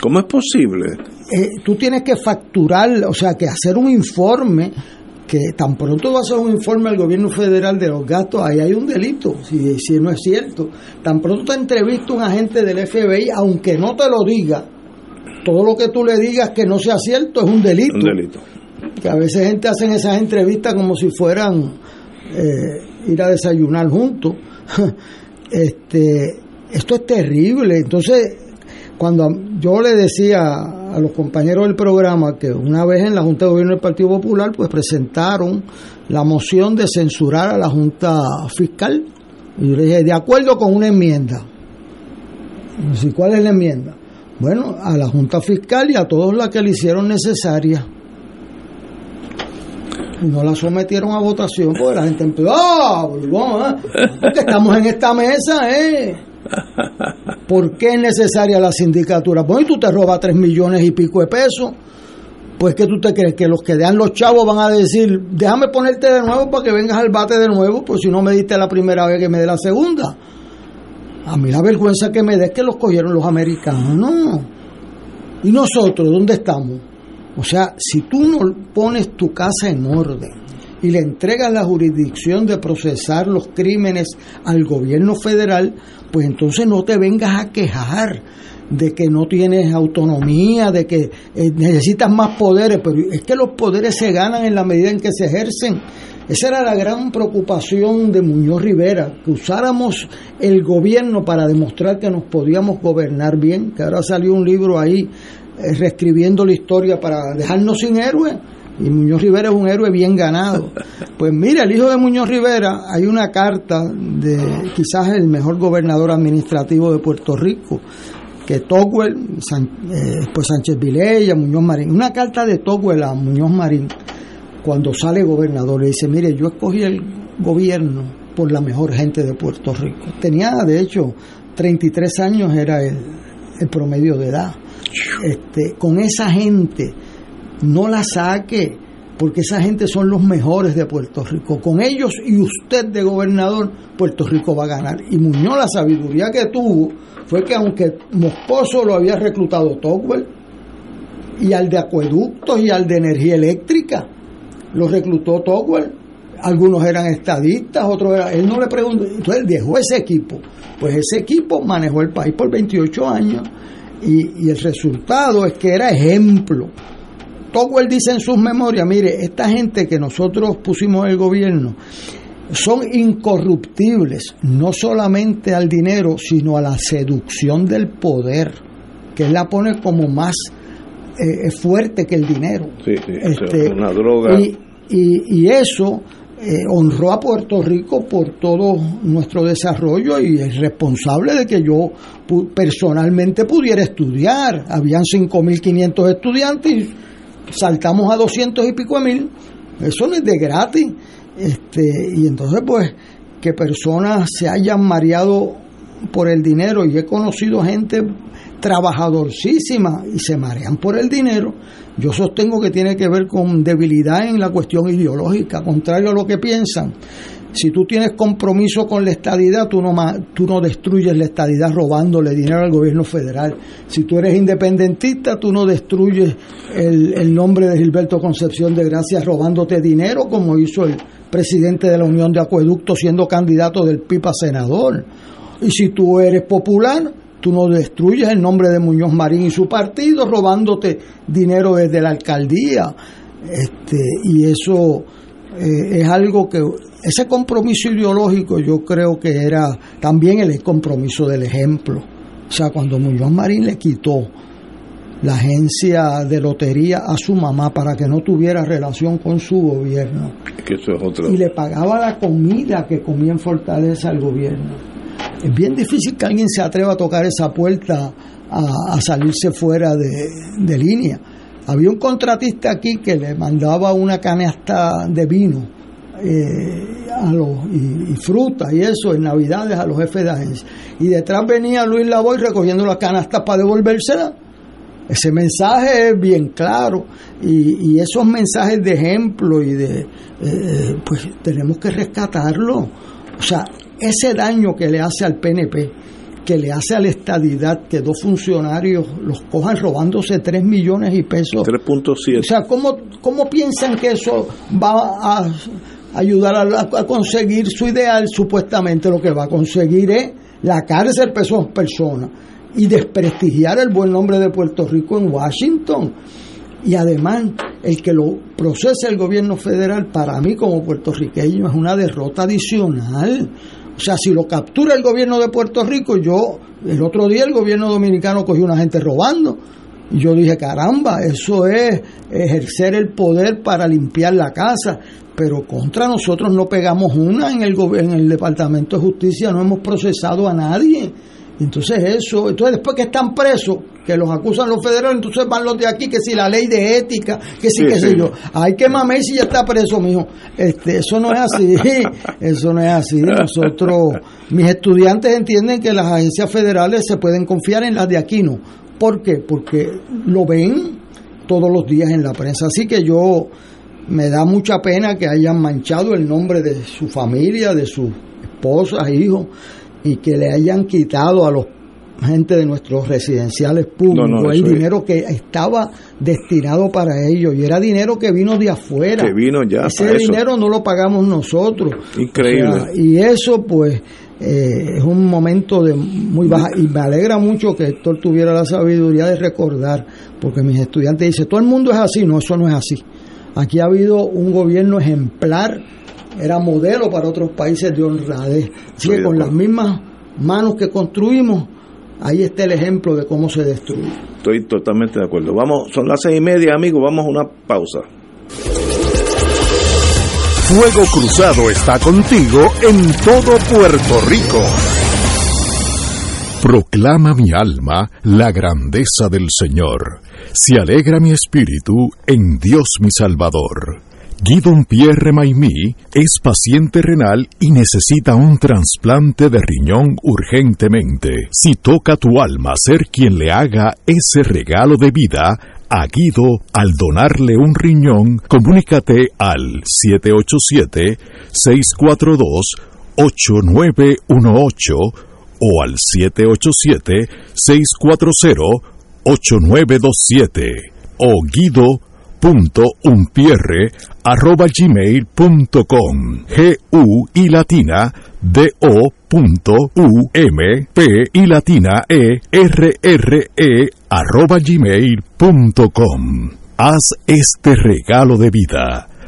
¿cómo es posible? Eh, tú tienes que facturar, o sea, que hacer un informe que tan pronto vas a hacer un informe al gobierno federal de los gastos, ahí hay un delito, si, si no es cierto. Tan pronto te entrevista un agente del FBI, aunque no te lo diga, todo lo que tú le digas que no sea cierto es un delito. Un delito. Que a veces gente hacen esas entrevistas como si fueran eh, ir a desayunar juntos. este, esto es terrible. Entonces, cuando yo le decía a los compañeros del programa que una vez en la Junta de Gobierno del Partido Popular pues presentaron la moción de censurar a la Junta Fiscal y yo le dije de acuerdo con una enmienda ¿Y ¿cuál es la enmienda? bueno a la Junta Fiscal y a todos las que le hicieron necesaria no la sometieron a votación porque la gente empezó ¡ah! porque estamos en esta mesa eh ¿Por qué es necesaria la sindicatura? Bueno, y tú te robas tres millones y pico de pesos. Pues que tú te crees que los que dan los chavos van a decir, déjame ponerte de nuevo para que vengas al bate de nuevo, pues si no me diste la primera vez que me dé la segunda. A mí la vergüenza que me dé es que los cogieron los americanos. ¿Y nosotros dónde estamos? O sea, si tú no pones tu casa en orden, y le entregas la jurisdicción de procesar los crímenes al gobierno federal, pues entonces no te vengas a quejar de que no tienes autonomía, de que eh, necesitas más poderes, pero es que los poderes se ganan en la medida en que se ejercen. Esa era la gran preocupación de Muñoz Rivera, que usáramos el gobierno para demostrar que nos podíamos gobernar bien, que ahora salió un libro ahí reescribiendo la historia para dejarnos sin héroes y Muñoz Rivera es un héroe bien ganado. Pues mira, el hijo de Muñoz Rivera, hay una carta de quizás el mejor gobernador administrativo de Puerto Rico, que Togwell, eh, pues Sánchez Vilella, Muñoz Marín, una carta de Togwell a Muñoz Marín, cuando sale gobernador, le dice, mire, yo escogí el gobierno por la mejor gente de Puerto Rico. Tenía, de hecho, 33 años era el promedio de edad. Este, con esa gente no la saque, porque esa gente son los mejores de Puerto Rico. Con ellos y usted de gobernador, Puerto Rico va a ganar. Y Muñoz la sabiduría que tuvo fue que aunque Moscoso lo había reclutado Togwell, y al de acueductos y al de energía eléctrica, lo reclutó Togwell. Algunos eran estadistas, otros eran... Él no le preguntó, entonces él dejó ese equipo. Pues ese equipo manejó el país por 28 años y, y el resultado es que era ejemplo Togwell dice en sus memorias, mire, esta gente que nosotros pusimos en el gobierno son incorruptibles, no solamente al dinero, sino a la seducción del poder, que él la pone como más eh, fuerte que el dinero. Sí, sí, este, una droga. Y, y, y eso eh, honró a Puerto Rico por todo nuestro desarrollo y es responsable de que yo personalmente pudiera estudiar. Habían 5.500 estudiantes saltamos a 200 y pico mil, eso no es de gratis. Este, y entonces, pues, que personas se hayan mareado por el dinero, y he conocido gente trabajadorcísima y se marean por el dinero, yo sostengo que tiene que ver con debilidad en la cuestión ideológica, contrario a lo que piensan. Si tú tienes compromiso con la estadidad, tú no, tú no destruyes la estadidad robándole dinero al gobierno federal. Si tú eres independentista, tú no destruyes el, el nombre de Gilberto Concepción de Gracia robándote dinero como hizo el presidente de la Unión de Acueductos siendo candidato del PIPA senador. Y si tú eres popular, tú no destruyes el nombre de Muñoz Marín y su partido robándote dinero desde la alcaldía. Este, y eso eh, es algo que ese compromiso ideológico yo creo que era también el compromiso del ejemplo. O sea, cuando Muñoz Marín le quitó la agencia de lotería a su mamá para que no tuviera relación con su gobierno. Y le pagaba la comida que comía en Fortaleza al gobierno. Es bien difícil que alguien se atreva a tocar esa puerta a, salirse fuera de, línea. Había un contratista aquí que le mandaba una canasta de vino eh, a los, y, fruta y eso en Navidades a los jefes de agencia. Y detrás venía Luis Lavoy recogiendo las canastas para devolvérselas ese mensaje es bien claro y, esos mensajes de ejemplo y de, eh, pues tenemos que rescatarlo. O sea, ese daño que le hace al PNP, que le hace a la estadidad, que dos funcionarios los cojan robándose 3 millones y pesos. 3.7. O sea, ¿cómo, ¿cómo piensan que eso va a ayudar a, conseguir su ideal? Supuestamente lo que va a conseguir es la cárcel por personas y desprestigiar el buen nombre de Puerto Rico en Washington. Y además, el que lo procese el gobierno federal, para mí como puertorriqueño, es una derrota adicional. O sea, si lo captura el gobierno de Puerto Rico, yo, el otro día el gobierno dominicano cogió una gente robando. Yo dije, caramba, eso es ejercer el poder para limpiar la casa. Pero contra nosotros no pegamos una en el, en el Departamento de Justicia, no hemos procesado a nadie. Entonces eso, entonces después que están presos, que los acusan los federales, entonces van los de aquí, que si la ley de ética, que si, que si yo. Hay que mames si ya está preso, mijo. Este, eso no es así, eso no es así. Nosotros, mis estudiantes entienden que las agencias federales se pueden confiar en las de aquí, ¿no? ¿Por qué? Porque lo ven todos los días en la prensa. Así que yo me da mucha pena que hayan manchado el nombre de su familia, de sus esposas, hijos y que le hayan quitado a los gente de nuestros residenciales públicos el dinero que estaba destinado para ellos y era dinero que vino de afuera. Que vino ya ese dinero no lo pagamos nosotros. Increíble. Y eso pues eh, es un momento de muy baja y me alegra mucho que Héctor tuviera la sabiduría de recordar porque mis estudiantes dicen todo el mundo es así no eso no es así. Aquí ha habido un gobierno ejemplar era modelo para otros países de honradez. Así que con las mismas manos que construimos, ahí está el ejemplo de cómo se destruye. Estoy totalmente de acuerdo. Vamos, son las seis y media, amigos, vamos a una pausa. Fuego Cruzado está contigo en todo Puerto Rico. Proclama mi alma la grandeza del Señor. Se alegra mi espíritu en Dios mi Salvador Guidon Pierre Maimí es paciente renal y necesita un trasplante de riñón urgentemente. Si toca tu alma ser quien le haga ese regalo de vida, a Guido al donarle un riñón, comunícate al 787-642-8918 o al 787-640-8927 o Guido umpierre arroba gmail.com g u y latina d o punto u m p y latina e r r e arroba gmail.com haz este regalo de vida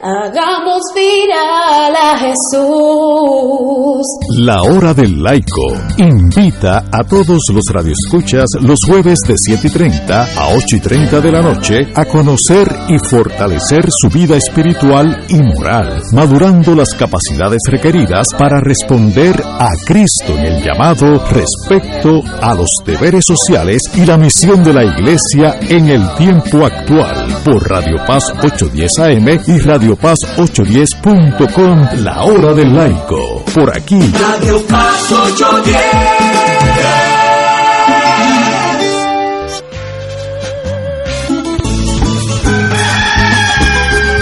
Hagamos viral a Jesús. La hora del laico invita a todos los radioescuchas los jueves de 7 y 30 a 8 y 30 de la noche a conocer y fortalecer su vida espiritual y moral, madurando las capacidades requeridas para responder a Cristo en el llamado respecto a los deberes sociales y la misión de la Iglesia en el tiempo actual por Radio Paz 810 AM y Radio Paz 810.com, la hora del laico. Por aquí. Radio Paz 810.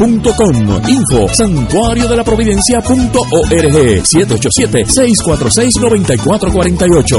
Punto com Info Santuario de la Providencia punto ORG, Siete ocho, siete, seis, cuatro, seis, noventa y cuatro, cuarenta y ocho.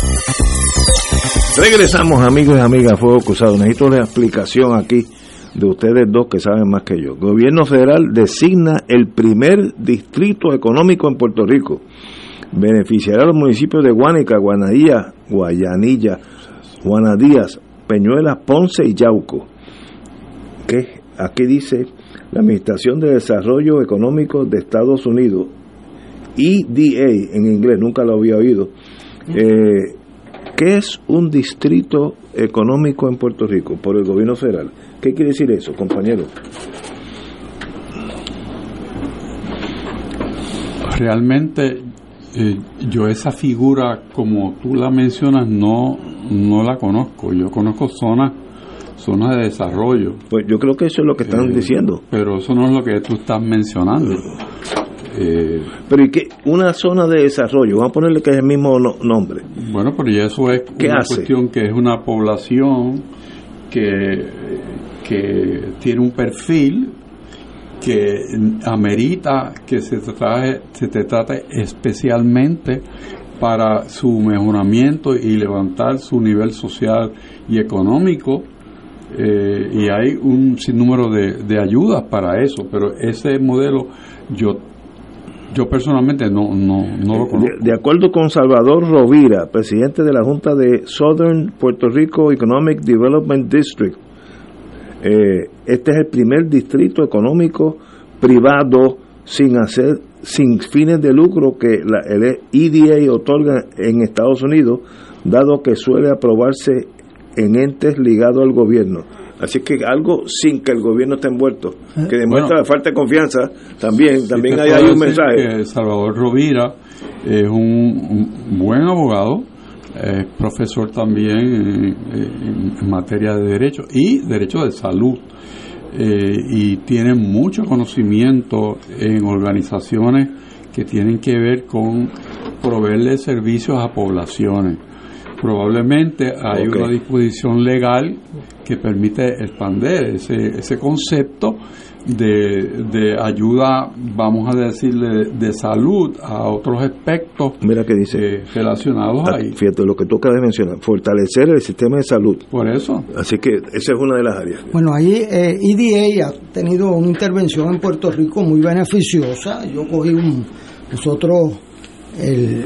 Regresamos, amigos y amigas, Fuego Cruzado. Necesito la explicación aquí de ustedes dos que saben más que yo. gobierno federal designa el primer distrito económico en Puerto Rico. Beneficiará a los municipios de Guánica, Guanadía, Guayanilla, Juanadías, Peñuelas, Ponce y Yauco. Que aquí dice la Administración de Desarrollo Económico de Estados Unidos, EDA en inglés, nunca lo había oído. Eh, ¿Qué es un distrito económico en Puerto Rico por el gobierno federal? ¿Qué quiere decir eso, compañero? Realmente eh, yo esa figura, como tú la mencionas, no, no la conozco. Yo conozco zonas zonas de desarrollo. Pues yo creo que eso es lo que están Eh, diciendo. Pero eso no es lo que tú estás mencionando. Eh, Pero ¿y qué? Una zona de desarrollo, vamos a ponerle que es el mismo no- nombre. Bueno, pero ya eso es ¿Qué una hace? cuestión que es una población que, que tiene un perfil que amerita que se traje- se te trate especialmente para su mejoramiento y levantar su nivel social y económico. eh, y hay un sinnúmero de, de ayudas para eso, pero ese modelo yo yo personalmente no, no, no lo conozco. De, de acuerdo con Salvador Rovira, presidente de la Junta de Southern Puerto Rico Economic Development District, eh, este es el primer distrito económico privado sin hacer sin fines de lucro que la, el EDA otorga en Estados Unidos, dado que suele aprobarse en entes ligados al gobierno. Así que algo sin que el gobierno esté envuelto, que demuestra Bueno. la falta de confianza, también, también hay, un mensaje. que Salvador Rovira es un, un buen abogado, es profesor también en, en- en materia de derecho y derecho de salud. eh, y tiene mucho conocimiento en organizaciones que tienen que ver con proveerle servicios a poblaciones. Probablemente hay una disposición legal que permite expandir ese, ese concepto de, de ayuda, vamos a decirle, de salud a otros aspectos Mira que dice. eh, relacionados Ah, ahí. Fíjate lo que tú acabas de mencionar, fortalecer el sistema de salud. Por eso. Así que esa es una de las áreas. Bueno, ahí eh, EDA ha tenido una intervención en Puerto Rico muy beneficiosa. Yo cogí un, nosotros el-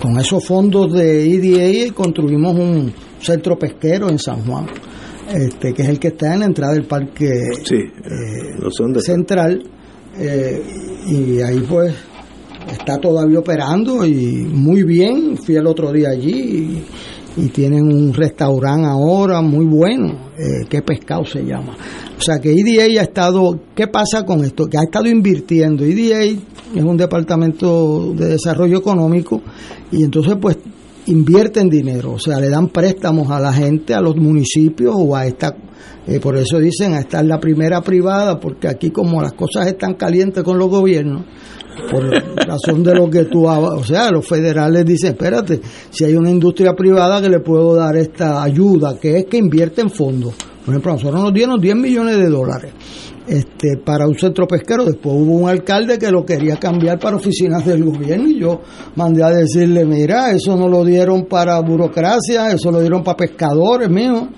con esos fondos de EDA construimos un centro pesquero en San Juan, este, que es el que está en la entrada del parque Sí, eh, no central. eh, y ahí pues está todavía operando y muy bien. Fui el otro día allí y, y tienen un restaurante ahora muy bueno, eh, que pescado se llama. O sea que EDA ha estado, ¿qué pasa con esto? Que ha estado invirtiendo. EDA es un departamento de desarrollo económico y entonces pues invierten dinero, o sea, le dan préstamos a la gente, a los municipios o a esta, eh, por eso dicen, a esta es la primera privada, porque aquí como las cosas están calientes con los gobiernos, por razón de lo que tú, o sea, los federales dicen, espérate, si hay una industria privada que le puedo dar esta ayuda, que es que invierte en fondos. Por ejemplo, nosotros nos dieron 10 millones de dólares este, para un centro pesquero. Después hubo un alcalde que lo quería cambiar para oficinas del gobierno y yo mandé a decirle, mira, eso no lo dieron para burocracia, eso lo dieron para pescadores, mío.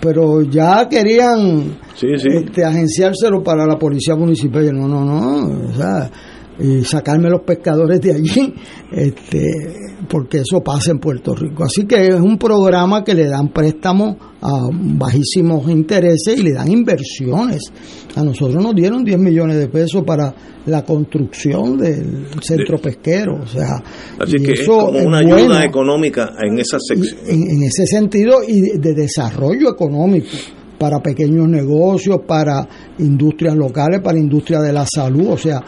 Pero ya querían Este, agenciárselo para la policía municipal. Yo, no, no, no, o sea, y sacarme los pescadores de allí, este, porque eso pasa en Puerto Rico. Así que es un programa que le dan préstamos a bajísimos intereses y le dan inversiones. A nosotros nos dieron 10 millones de pesos para la construcción del centro pesquero, o sea, Así que es eso como es una bueno ayuda económica en esa sección. en, en ese sentido y de, de desarrollo económico para pequeños negocios, para industrias locales, para industria de la salud, o sea,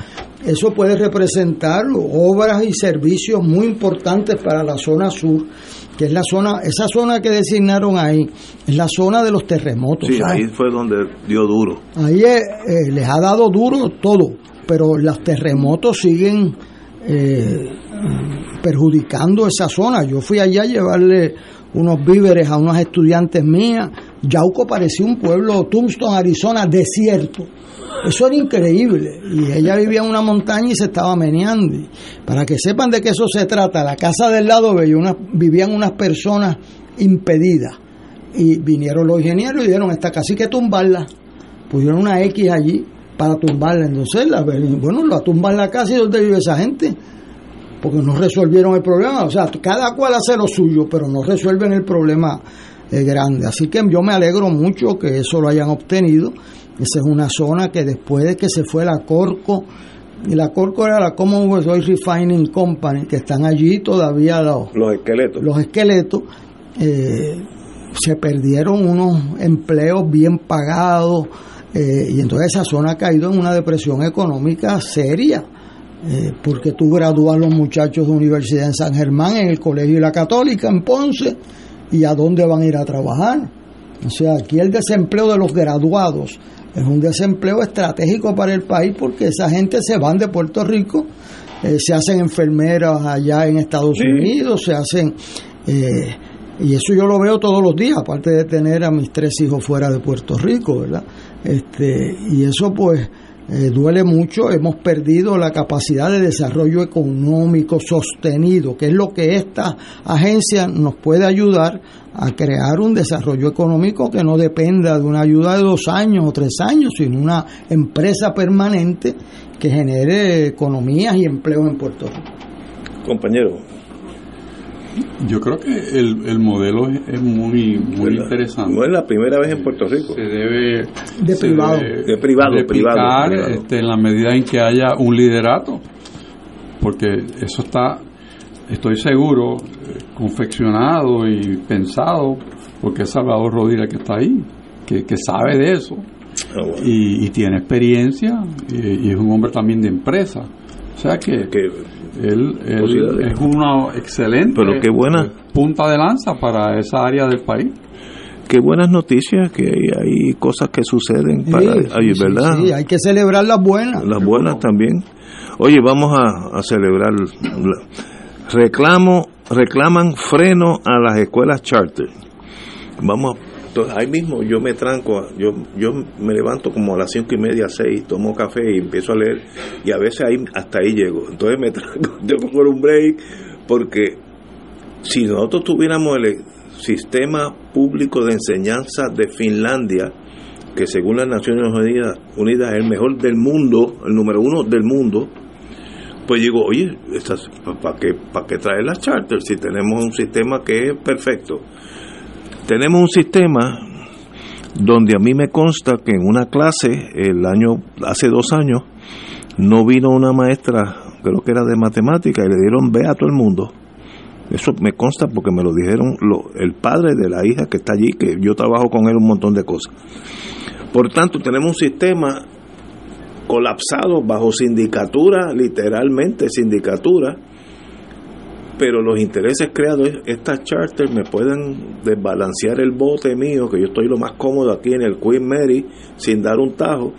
eso puede representar obras y servicios muy importantes para la zona sur, que es la zona, esa zona que designaron ahí, es la zona de los terremotos. Sí, ¿sabes? ahí fue donde dio duro. Ahí eh, eh, les ha dado duro todo, pero los terremotos siguen eh, perjudicando esa zona. Yo fui allá a llevarle unos víveres a unas estudiantes mías. Yauco parecía un pueblo, Tombstone, Arizona, desierto. Eso era increíble. Y ella vivía en una montaña y se estaba meneando. Para que sepan de qué eso se trata, la casa del lado una- vivían unas personas impedidas. Y vinieron los ingenieros y dijeron, esta casa hay que tumbarla. Pusieron una X allí para tumbarla. Entonces, la, bueno, la tumban la casa y ¿dónde vive esa gente? Porque no resolvieron el problema. O sea, cada cual hace lo suyo, pero no resuelven el problema eh, grande. Así que yo me alegro mucho que eso lo hayan obtenido. Esa es una zona que después de que se fue la Corco, y la Corco era la Commonwealth Oil Refining Company, que están allí todavía los, Los esqueletos. los esqueletos, eh, se perdieron unos empleos bien pagados eh, y entonces esa zona ha caído en una depresión económica seria. eh, porque tú gradúas los muchachos de universidad en San Germán, en el Colegio de la Católica, en Ponce, y a dónde van a ir a trabajar. O sea, aquí el desempleo de los graduados es un desempleo estratégico para el país porque esa gente se van de Puerto Rico, eh, se hacen enfermeras allá en Estados Unidos, se hacen... eh, y eso yo lo veo todos los días, aparte de tener a mis tres hijos fuera de Puerto Rico, ¿verdad? Este, y eso pues eh, duele mucho, hemos perdido la capacidad de desarrollo económico sostenido, que es lo que esta agencia nos puede ayudar a crear un desarrollo económico que no dependa de una ayuda de dos años o tres años, sino una empresa permanente que genere economías y empleo en Puerto Rico. Compañero, Yo creo que el, el modelo es, es muy, muy ¿Verdad? interesante. no es la primera vez en Puerto Rico. Se debe De se privado. debe De privado, replicar, privado, privado. este, en la medida en que haya un liderato, porque eso está, estoy seguro, confeccionado y pensado, porque es Salvador Rodríguez que está ahí, que, que sabe de eso Ah, bueno. y, y tiene experiencia y, y es un hombre también de empresa. O sea que, Que- él, él es una excelente Pero qué buena. punta de lanza para esa área del país. Qué buenas noticias, que hay, hay cosas que suceden, para, Sí, ay, sí, ¿verdad? sí, hay que celebrar las buenas. Las buenas también. Oye, vamos a, a celebrar. la- Reclamo, reclaman freno a las escuelas charter. Vamos Entonces ahí mismo yo me tranco, yo yo me levanto como a las cinco y media, seis, tomo café y empiezo a leer y a veces ahí hasta ahí llego. Entonces me tranco, tengo por un break porque si nosotros tuviéramos el sistema público de enseñanza de Finlandia, que según las Naciones Unidas, es el mejor del mundo, el número uno del mundo, pues digo, oye, ¿para qué, ¿para qué traer las charters si tenemos un sistema que es perfecto? Tenemos un sistema donde a mí me consta que en una clase, el año, hace dos años, no vino una maestra, creo que era de matemática, y le dieron B a todo el mundo. Eso me consta porque me lo dijeron el padre de la hija que está allí, que yo trabajo con él un montón de cosas. Por tanto, tenemos un sistema colapsado bajo sindicatura, literalmente sindicatura, pero los intereses creados, estas charters me pueden desbalancear el bote mío, que yo estoy lo más cómodo aquí en el Queen Mary, sin dar un tajo,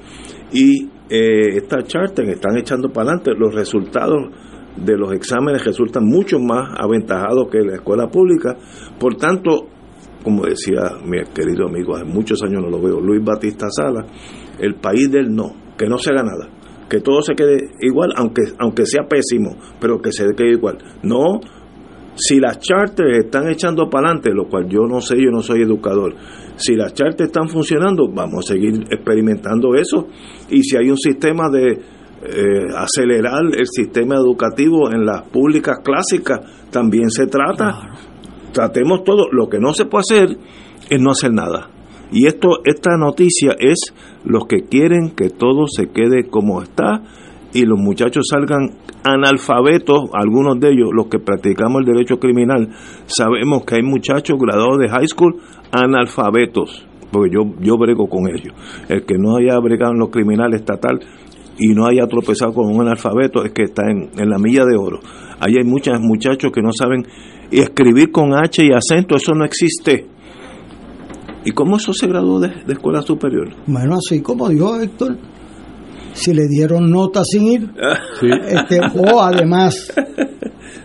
y eh, estas charters están echando para adelante. Los resultados de los exámenes resultan mucho más aventajados que la escuela pública. Por tanto, como decía mi querido amigo, hace muchos años no lo veo, Luis Batista Sala, el país del no, que no se haga nada, que todo se quede igual, aunque, aunque sea pésimo, pero que se quede igual. No, si las charters están echando para adelante, lo cual yo no sé, yo no soy educador, si las charters están funcionando, vamos a seguir experimentando eso. Y si hay un sistema de eh, acelerar el sistema educativo en las públicas clásicas, también se trata. Tratemos todo. Lo que no se puede hacer es no hacer nada. Y esto, esta noticia es los que quieren que todo se quede como está y los muchachos salgan analfabetos, algunos de ellos, los que practicamos el derecho criminal, sabemos que hay muchachos graduados de high school analfabetos, porque yo, yo brego con ellos. El que no haya bregado en los criminales estatal y no haya tropezado con un analfabeto es que está en, en la milla de oro. Ahí hay muchos muchachos que no saben escribir con H y acento, eso no existe. ¿Y cómo eso se graduó de, de escuela superior? Bueno, así como dijo Héctor, si le dieron nota sin ir, este, o además,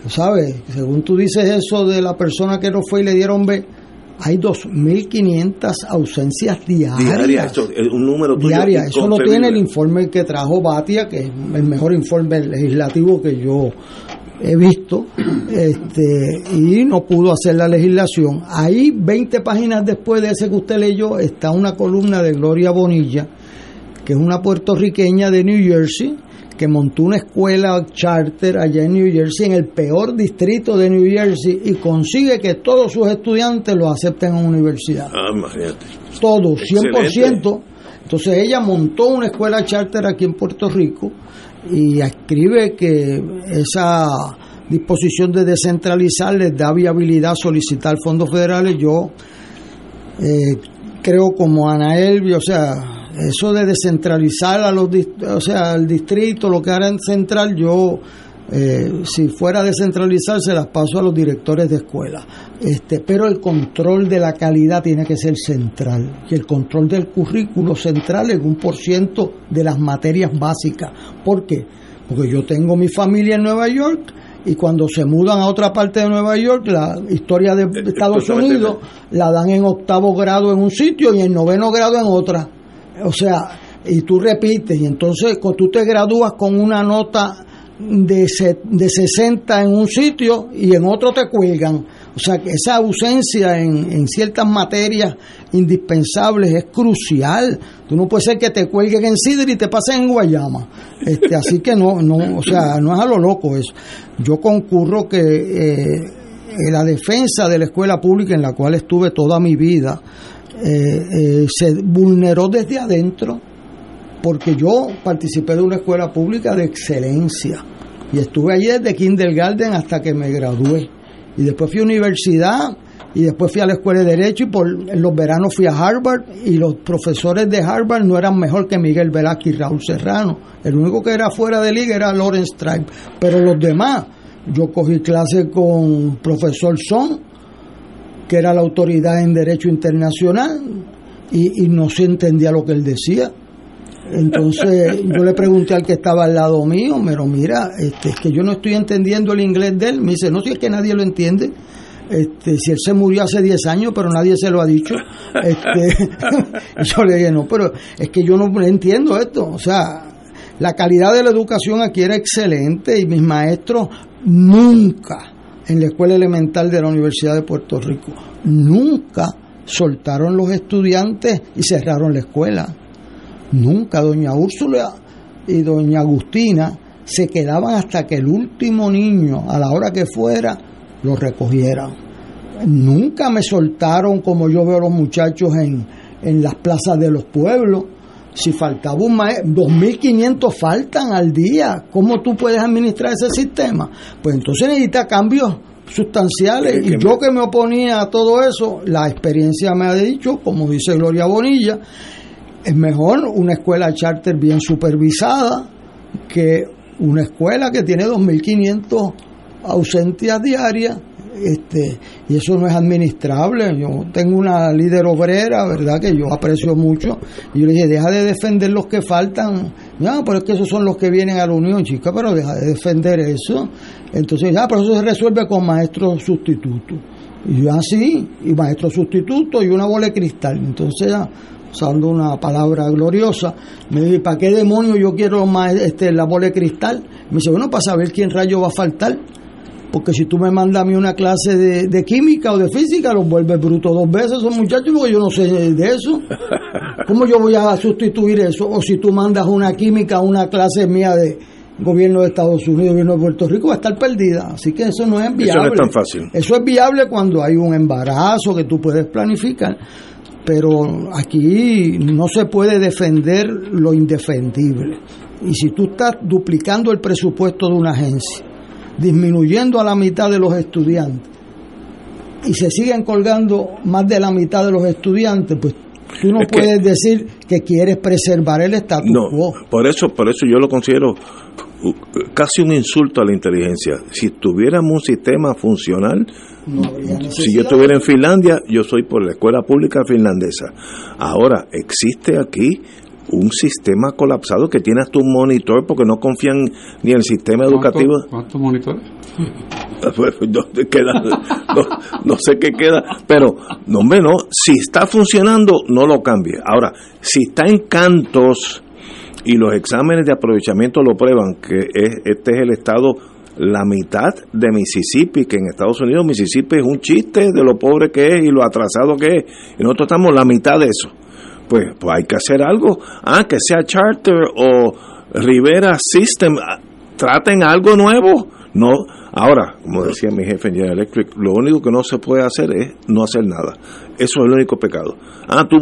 ¿sabes? Según tú dices eso de la persona que no fue y le dieron B, hay 2.500 ausencias diarias. Diaria, esto es un número tuyo Diarias. Eso lo tiene el informe que trajo Batia, que es el mejor informe legislativo que yo he visto, este, y no pudo hacer la legislación. Ahí, 20 páginas después de ese que usted leyó, está una columna de Gloria Bonilla, que es una puertorriqueña de New Jersey, que montó una escuela charter allá en New Jersey, en el peor distrito de New Jersey, y consigue que todos sus estudiantes lo acepten en universidad. Ah. Todos, 100%. Excelente. Entonces ella montó una escuela charter aquí en Puerto Rico y escribe que esa disposición de descentralizar les da viabilidad solicitar fondos federales. Yo eh, creo como Ana Elvia, o sea, eso de descentralizar a los, o sea, al distrito, lo que hará en central, yo eh, si fuera descentralizar se las paso a los directores de escuela. Este, pero el control de la calidad tiene que ser central y el control del currículo central en un por ciento de las materias básicas. ¿Por qué? Porque yo tengo mi familia en Nueva York y cuando se mudan a otra parte de Nueva York, la historia de Estados totalmente Unidos la dan en octavo grado en un sitio y en noveno grado en otra. O sea, y tú repites, y entonces cuando tú te gradúas con una nota de, se- de 60 en un sitio y en otro te cuelgan. O sea, que esa ausencia en, en ciertas materias indispensables es crucial. Tú no puedes ser que te cuelguen en Sidri y te pasen en Guayama. Este, así que no, no, o sea, no es a lo loco eso. Yo concurro que eh, la defensa de la escuela pública en la cual estuve toda mi vida eh, eh, se vulneró desde adentro porque yo participé de una escuela pública de excelencia y estuve allí desde kindergarten hasta que me gradué. Y después fui a universidad y después fui a la escuela de derecho y por en los veranos fui a Harvard y los profesores de Harvard no eran mejor que Miguel Velázquez y Raúl Serrano. El único que era fuera de liga era Lawrence Tribe. Pero los demás yo cogí clase con profesor Son que era la autoridad en derecho internacional y, y no se entendía lo que él decía entonces yo le pregunté al que estaba al lado mío, pero mira, este, es que yo no estoy entendiendo el inglés de él. Me dice, no, si es que nadie lo entiende. Este, si él se murió hace 10 años, pero nadie se lo ha dicho. Este, yo le dije, no, pero es que yo no entiendo esto. O sea, la calidad de la educación aquí era excelente y mis maestros nunca en la escuela elemental de la Universidad de Puerto Rico, nunca soltaron los estudiantes y cerraron la escuela. Nunca doña Úrsula y doña Agustina se quedaban hasta que el último niño, a la hora que fuera, lo recogieran. Nunca me soltaron como yo veo a los muchachos en, en las plazas de los pueblos. Si faltaba un maestro, 2.500 faltan al día. ¿Cómo tú puedes administrar ese sistema? Pues entonces necesita cambios sustanciales. Y yo que me oponía a todo eso, la experiencia me ha dicho, como dice Gloria Bonilla, es mejor una escuela charter bien supervisada que una escuela que tiene 2.500 ausencias diarias este y eso no es administrable. Yo tengo una líder obrera verdad que yo aprecio mucho y yo le dije deja de defender los que faltan no pero es que esos son los que vienen a la unión chica pero deja de defender eso. Entonces ya pero eso se resuelve con maestros sustitutos. Y yo así y maestro sustituto y una bola de cristal. Entonces ya usando una palabra gloriosa, me dice, ¿para qué demonio yo quiero más este, la bola de cristal? Me dice, bueno, para saber quién rayo va a faltar. Porque si tú me mandas a mí una clase de, de química o de física, los vuelves bruto dos veces esos muchachos, porque yo no sé de eso. ¿Cómo yo voy a sustituir eso? O si tú mandas una química a una clase mía de gobierno de Estados Unidos, gobierno de Puerto Rico, va a estar perdida. Así que eso no es viable. Eso no es tan fácil. Eso es viable cuando hay un embarazo que tú puedes planificar pero aquí no se puede defender lo indefendible. Y si tú estás duplicando el presupuesto de una agencia, disminuyendo a la mitad de los estudiantes, y se siguen colgando más de la mitad de los estudiantes, pues tú no Es que- puedes decir que quieres preservar el status No, quo. por eso, por eso yo lo considero uh, casi un insulto a la inteligencia. Si tuviéramos un sistema funcional, si yo estuviera en Finlandia, yo soy por la escuela pública finlandesa. Ahora, existe aquí un sistema colapsado que tiene hasta un monitor porque no confían ni en el sistema educativo. ¿Cuántos, monitores? Pues, ¿dónde queda? No, no sé qué queda, pero no, hombre, no, si está funcionando, no lo cambie. Ahora, si está en cantos y los exámenes de aprovechamiento lo prueban, que es, este es el estado, la mitad de Mississippi, que en Estados Unidos Mississippi es un chiste de lo pobre que es y lo atrasado que es, y nosotros estamos la mitad de eso. Pues, pues hay que hacer algo, ah, que sea Charter o Rivera System, ah, traten algo nuevo. No, ahora, como decía mi jefe en General Electric, lo único que no se puede hacer es no hacer nada. Eso es el único pecado. Ah, tú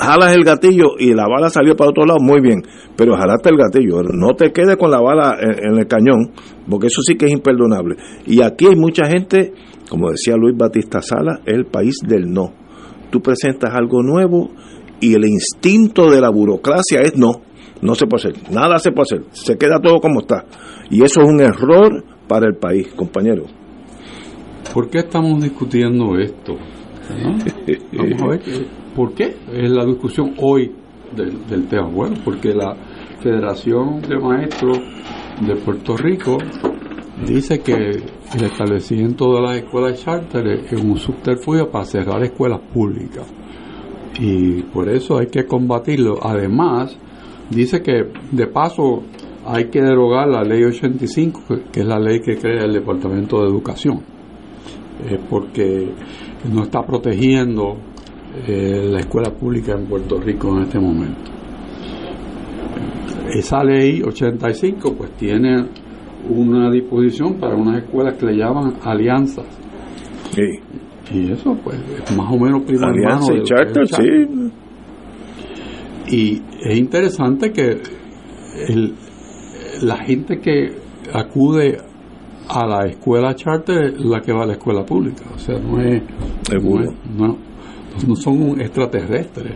jalas el gatillo y la bala salió para otro lado, muy bien, pero jalaste el gatillo, no te quedes con la bala en, el cañón, porque eso sí que es imperdonable. Y aquí hay mucha gente, como decía Luis Batista Sala, es el país del no. Tú presentas algo nuevo y el instinto de la burocracia es no, no se puede hacer, nada se puede hacer, se queda todo como está. Y eso es un error para el país, compañero. ¿Por qué estamos discutiendo esto? ¿No? Vamos a ver, ¿por qué es la discusión hoy del, del tema? Bueno, porque la Federación de Maestros de Puerto Rico dice que el establecimiento de las escuelas charter es un subterfugio para cerrar escuelas públicas. Y por eso hay que combatirlo. Además, dice que de paso hay que derogar la ley 85, que- es la ley que crea el Departamento de Educación, eh, porque no está protegiendo eh, la escuela pública en Puerto Rico en este momento. Esa ley 85 pues tiene una disposición para unas escuelas que le llaman alianzas. Y eso pues es más o menos primo Alianza y charter, sí. y es interesante que el- la gente que acude a la escuela charter es la que va a la escuela pública. O sea, no es. No, es- no- no son extraterrestres.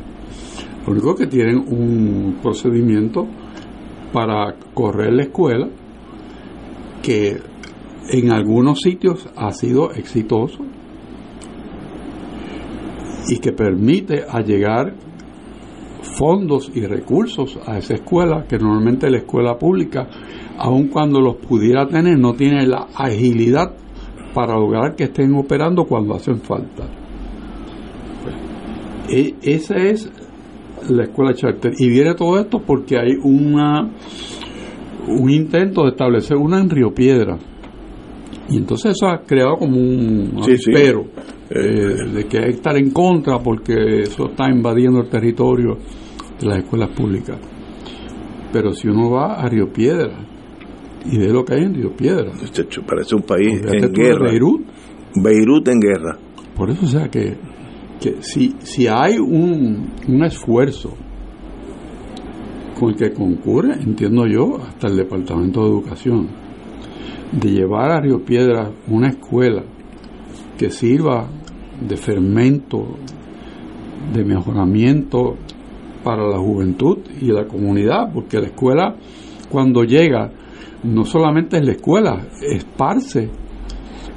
Lo único que tienen un procedimiento para correr la escuela que en algunos sitios ha sido exitoso y que permite allegar fondos y recursos a esa escuela que normalmente la escuela pública aun cuando los pudiera tener no tiene la agilidad para lograr que estén operando cuando hacen falta. E- esa es la escuela charter. Y viene todo esto porque hay una un intento de establecer una en Río Piedra. Y entonces eso ha creado como un Sí, sí. Eh, de que hay que estar en contra porque eso está invadiendo el territorio de las escuelas públicas. Pero si uno va a Río Piedra y ve lo que hay en Río Piedra, parece un país en guerra. Beirut. Beirut en guerra. Por eso, o sea, que, que si, si hay un, un esfuerzo con el que concurre, entiendo yo, hasta el Departamento de Educación, de llevar a Río Piedra una escuela que sirva de fermento, de mejoramiento para la juventud y la comunidad, porque la escuela cuando llega no solamente es la escuela, esparce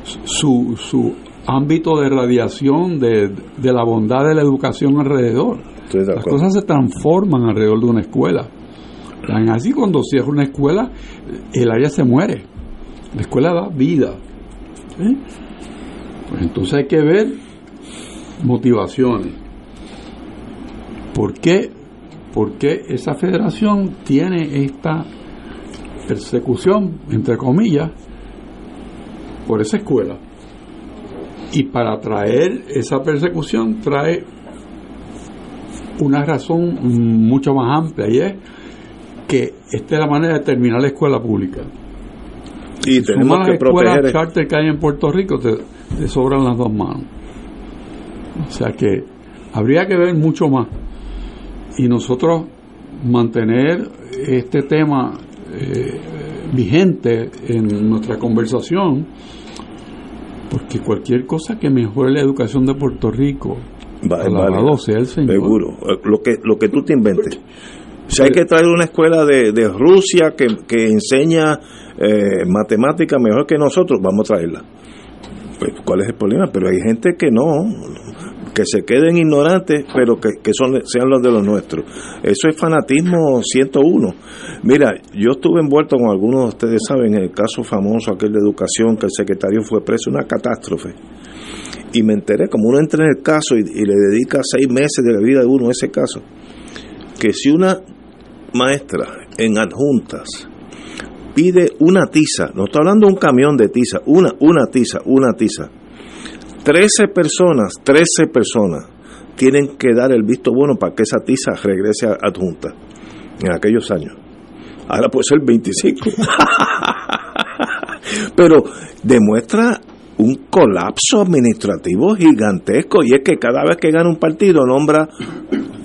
su, su ámbito de radiación de, de la bondad de la educación alrededor. Las cosas se transforman alrededor de una escuela. Así cuando cierra una escuela, el área se muere. La escuela da vida. ¿eh? Pues entonces hay que ver motivaciones. ¿Por qué, por qué esa federación tiene esta persecución, entre comillas, por esa escuela? Y para traer esa persecución trae una razón mucho más amplia y es que esta es la manera de terminar la escuela pública. Y Si tenemos que las escuelas proteger. charter que hay en Puerto Rico, te, te sobran las dos manos. O sea que habría que ver mucho más. Y nosotros mantener este tema eh, vigente en nuestra conversación, porque cualquier cosa que mejore la educación de Puerto Rico, Va- alabado sea el Señor. Seguro. Eh, Lo que, lo que tú te inventes. Si hay que traer una escuela de, de Rusia que, que enseña eh, matemática mejor que nosotros, vamos a traerla. Pues, ¿Cuál es el problema? Pero hay gente que no, que se queden ignorantes, pero que, que son, sean los de los nuestros. Eso es fanatismo 101. Mira, yo estuve envuelto con algunos de ustedes saben, en el caso famoso aquel de educación, que el secretario fue preso, una catástrofe. Y me enteré, como uno entra en el caso y, y le dedica seis meses de la vida de uno a ese caso, que si una maestra en adjuntas pide una tiza, no estoy hablando de un camión de tiza, una, una tiza, una tiza, 13 personas, 13 personas tienen que dar el visto bueno para que esa tiza regrese adjunta en aquellos años. Ahora puede ser 25. Pero demuestra un colapso administrativo gigantesco y es que cada vez que gana un partido nombra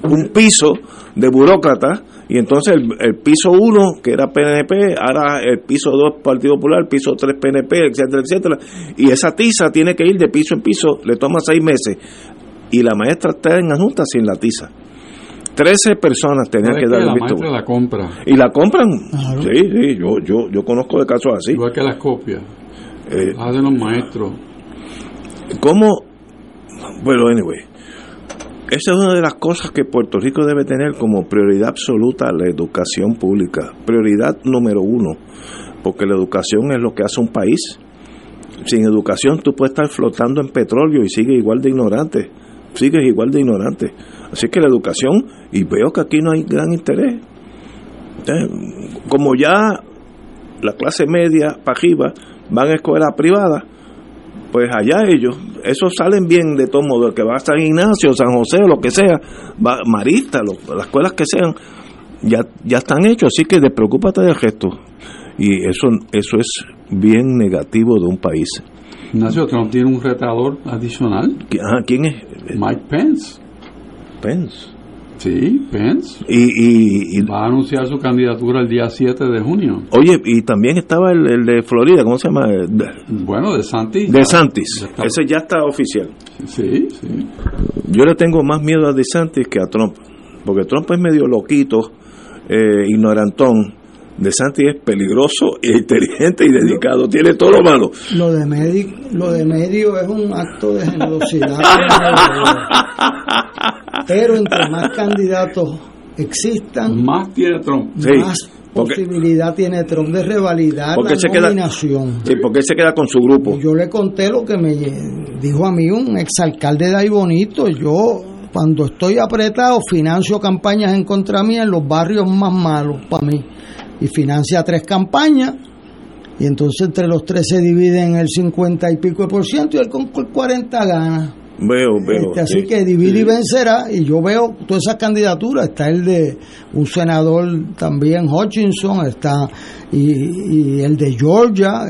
un piso de burócratas y entonces el, el piso 1 que era PNP ahora el piso 2 Partido Popular piso 3 PNP etcétera etcétera y esa tiza tiene que ir de piso en piso le toma seis meses y la maestra está en la junta sin la tiza 13 personas tenían ¿Sabes que dar el la visto bueno. la compra, y la compran sí sí yo yo yo conozco de casos así igual que las copias. Eh, Hacen los maestros. ¿Cómo? Bueno, anyway. Esa es una de las cosas que Puerto Rico debe tener como prioridad absoluta la educación pública. Prioridad número uno. Porque la educación es lo que hace un país. Sin educación tú puedes estar flotando en petróleo y sigues igual de ignorante. Sigues igual de ignorante. Así que la educación, y veo que aquí no hay gran interés. Eh, Como ya la clase media para arriba van a escuelas privadas, pues allá ellos, esos salen bien de todo modo, el que va a San Ignacio, San José lo que sea, va, Marista, lo- las escuelas que sean, ya, ya están hechos, así que despreocúpate del resto. Y eso, eso es bien negativo de un país. Ignacio Trump tiene un retador adicional. ¿Quién es? Mike Pence. Pence. Sí, Pence. Y, y, y- Va a anunciar su candidatura el día 7 de junio. oye, y también estaba el, el de Florida, ¿cómo se llama? De, Bueno, de Santis. de Santis. Ese ya está oficial. Sí, sí. Yo le tengo más miedo a DeSantis que a Trump, porque Trump es medio loquito, eh, ignorantón. DeSantis es peligroso, e inteligente y dedicado, tiene todo lo malo. Lo de, medi- lo de medio es un acto de generosidad. Pero entre más candidatos existan, Más tiene Trump. Sí. más posibilidad tiene Trump de revalidar ¿Por qué la se queda- nominación? Sí, porque él se queda con su grupo. Yo le conté lo que me dijo a mí un exalcalde de ahí bonito. Yo, cuando estoy apretado, financio campañas en contra mía en los barrios más malos para mí. Y financia tres campañas. Y entonces entre los tres se dividen el 50 y pico de por ciento y él con el 40 gana. Veo, veo. Este, así sí. que divide y vencerá. Y yo veo todas esas candidaturas. Está el de un senador también, Hutchinson, está y, y el de Georgia.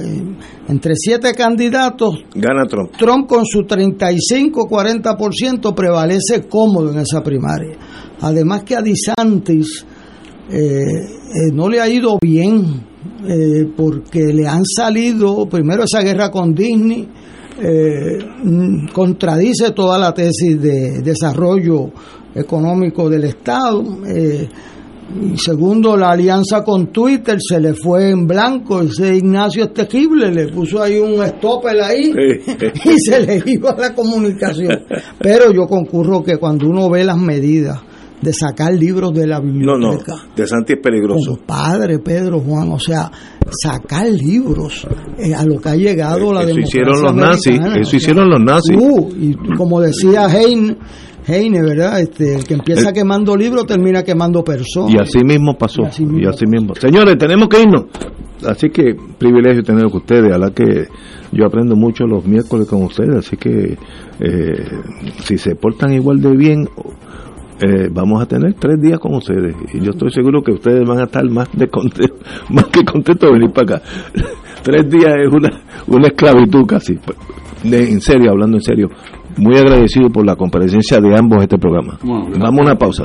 Entre siete candidatos, Gana Trump. Trump con su 35-40% prevalece cómodo en esa primaria. Además que a DeSantis eh, eh, no le ha ido bien eh, porque le han salido primero esa guerra con Disney eh, mm, contradice toda la tesis de desarrollo económico del Estado y segundo la alianza con Twitter se le fue en blanco ese Ignacio Estequible le puso ahí un stopper ahí y se le iba la comunicación. Pero yo concurro que cuando uno ve las medidas de sacar libros de la No, biblioteca no. De Santi es peligroso. Padre Pedro Juan, o sea, sacar libros eh, a lo que ha llegado la Eso hicieron los nazis. Eso hicieron los nazis. uh, y como decía Heine, Heine, ¿verdad? Este, el que empieza quemando libros termina quemando personas. Y así mismo pasó. Y así mismo. Señores, tenemos que irnos. Así que privilegio tener con ustedes. A la que yo aprendo mucho los miércoles con ustedes. Así que eh, si se portan igual de bien, eh, vamos a tener tres días con ustedes. Y yo estoy seguro que ustedes van a estar más, de más que contentos de venir para acá. tres días es una, una esclavitud casi. De- en serio, hablando en serio. Muy agradecido por la comparecencia de ambos en este programa. Vamos a una pausa.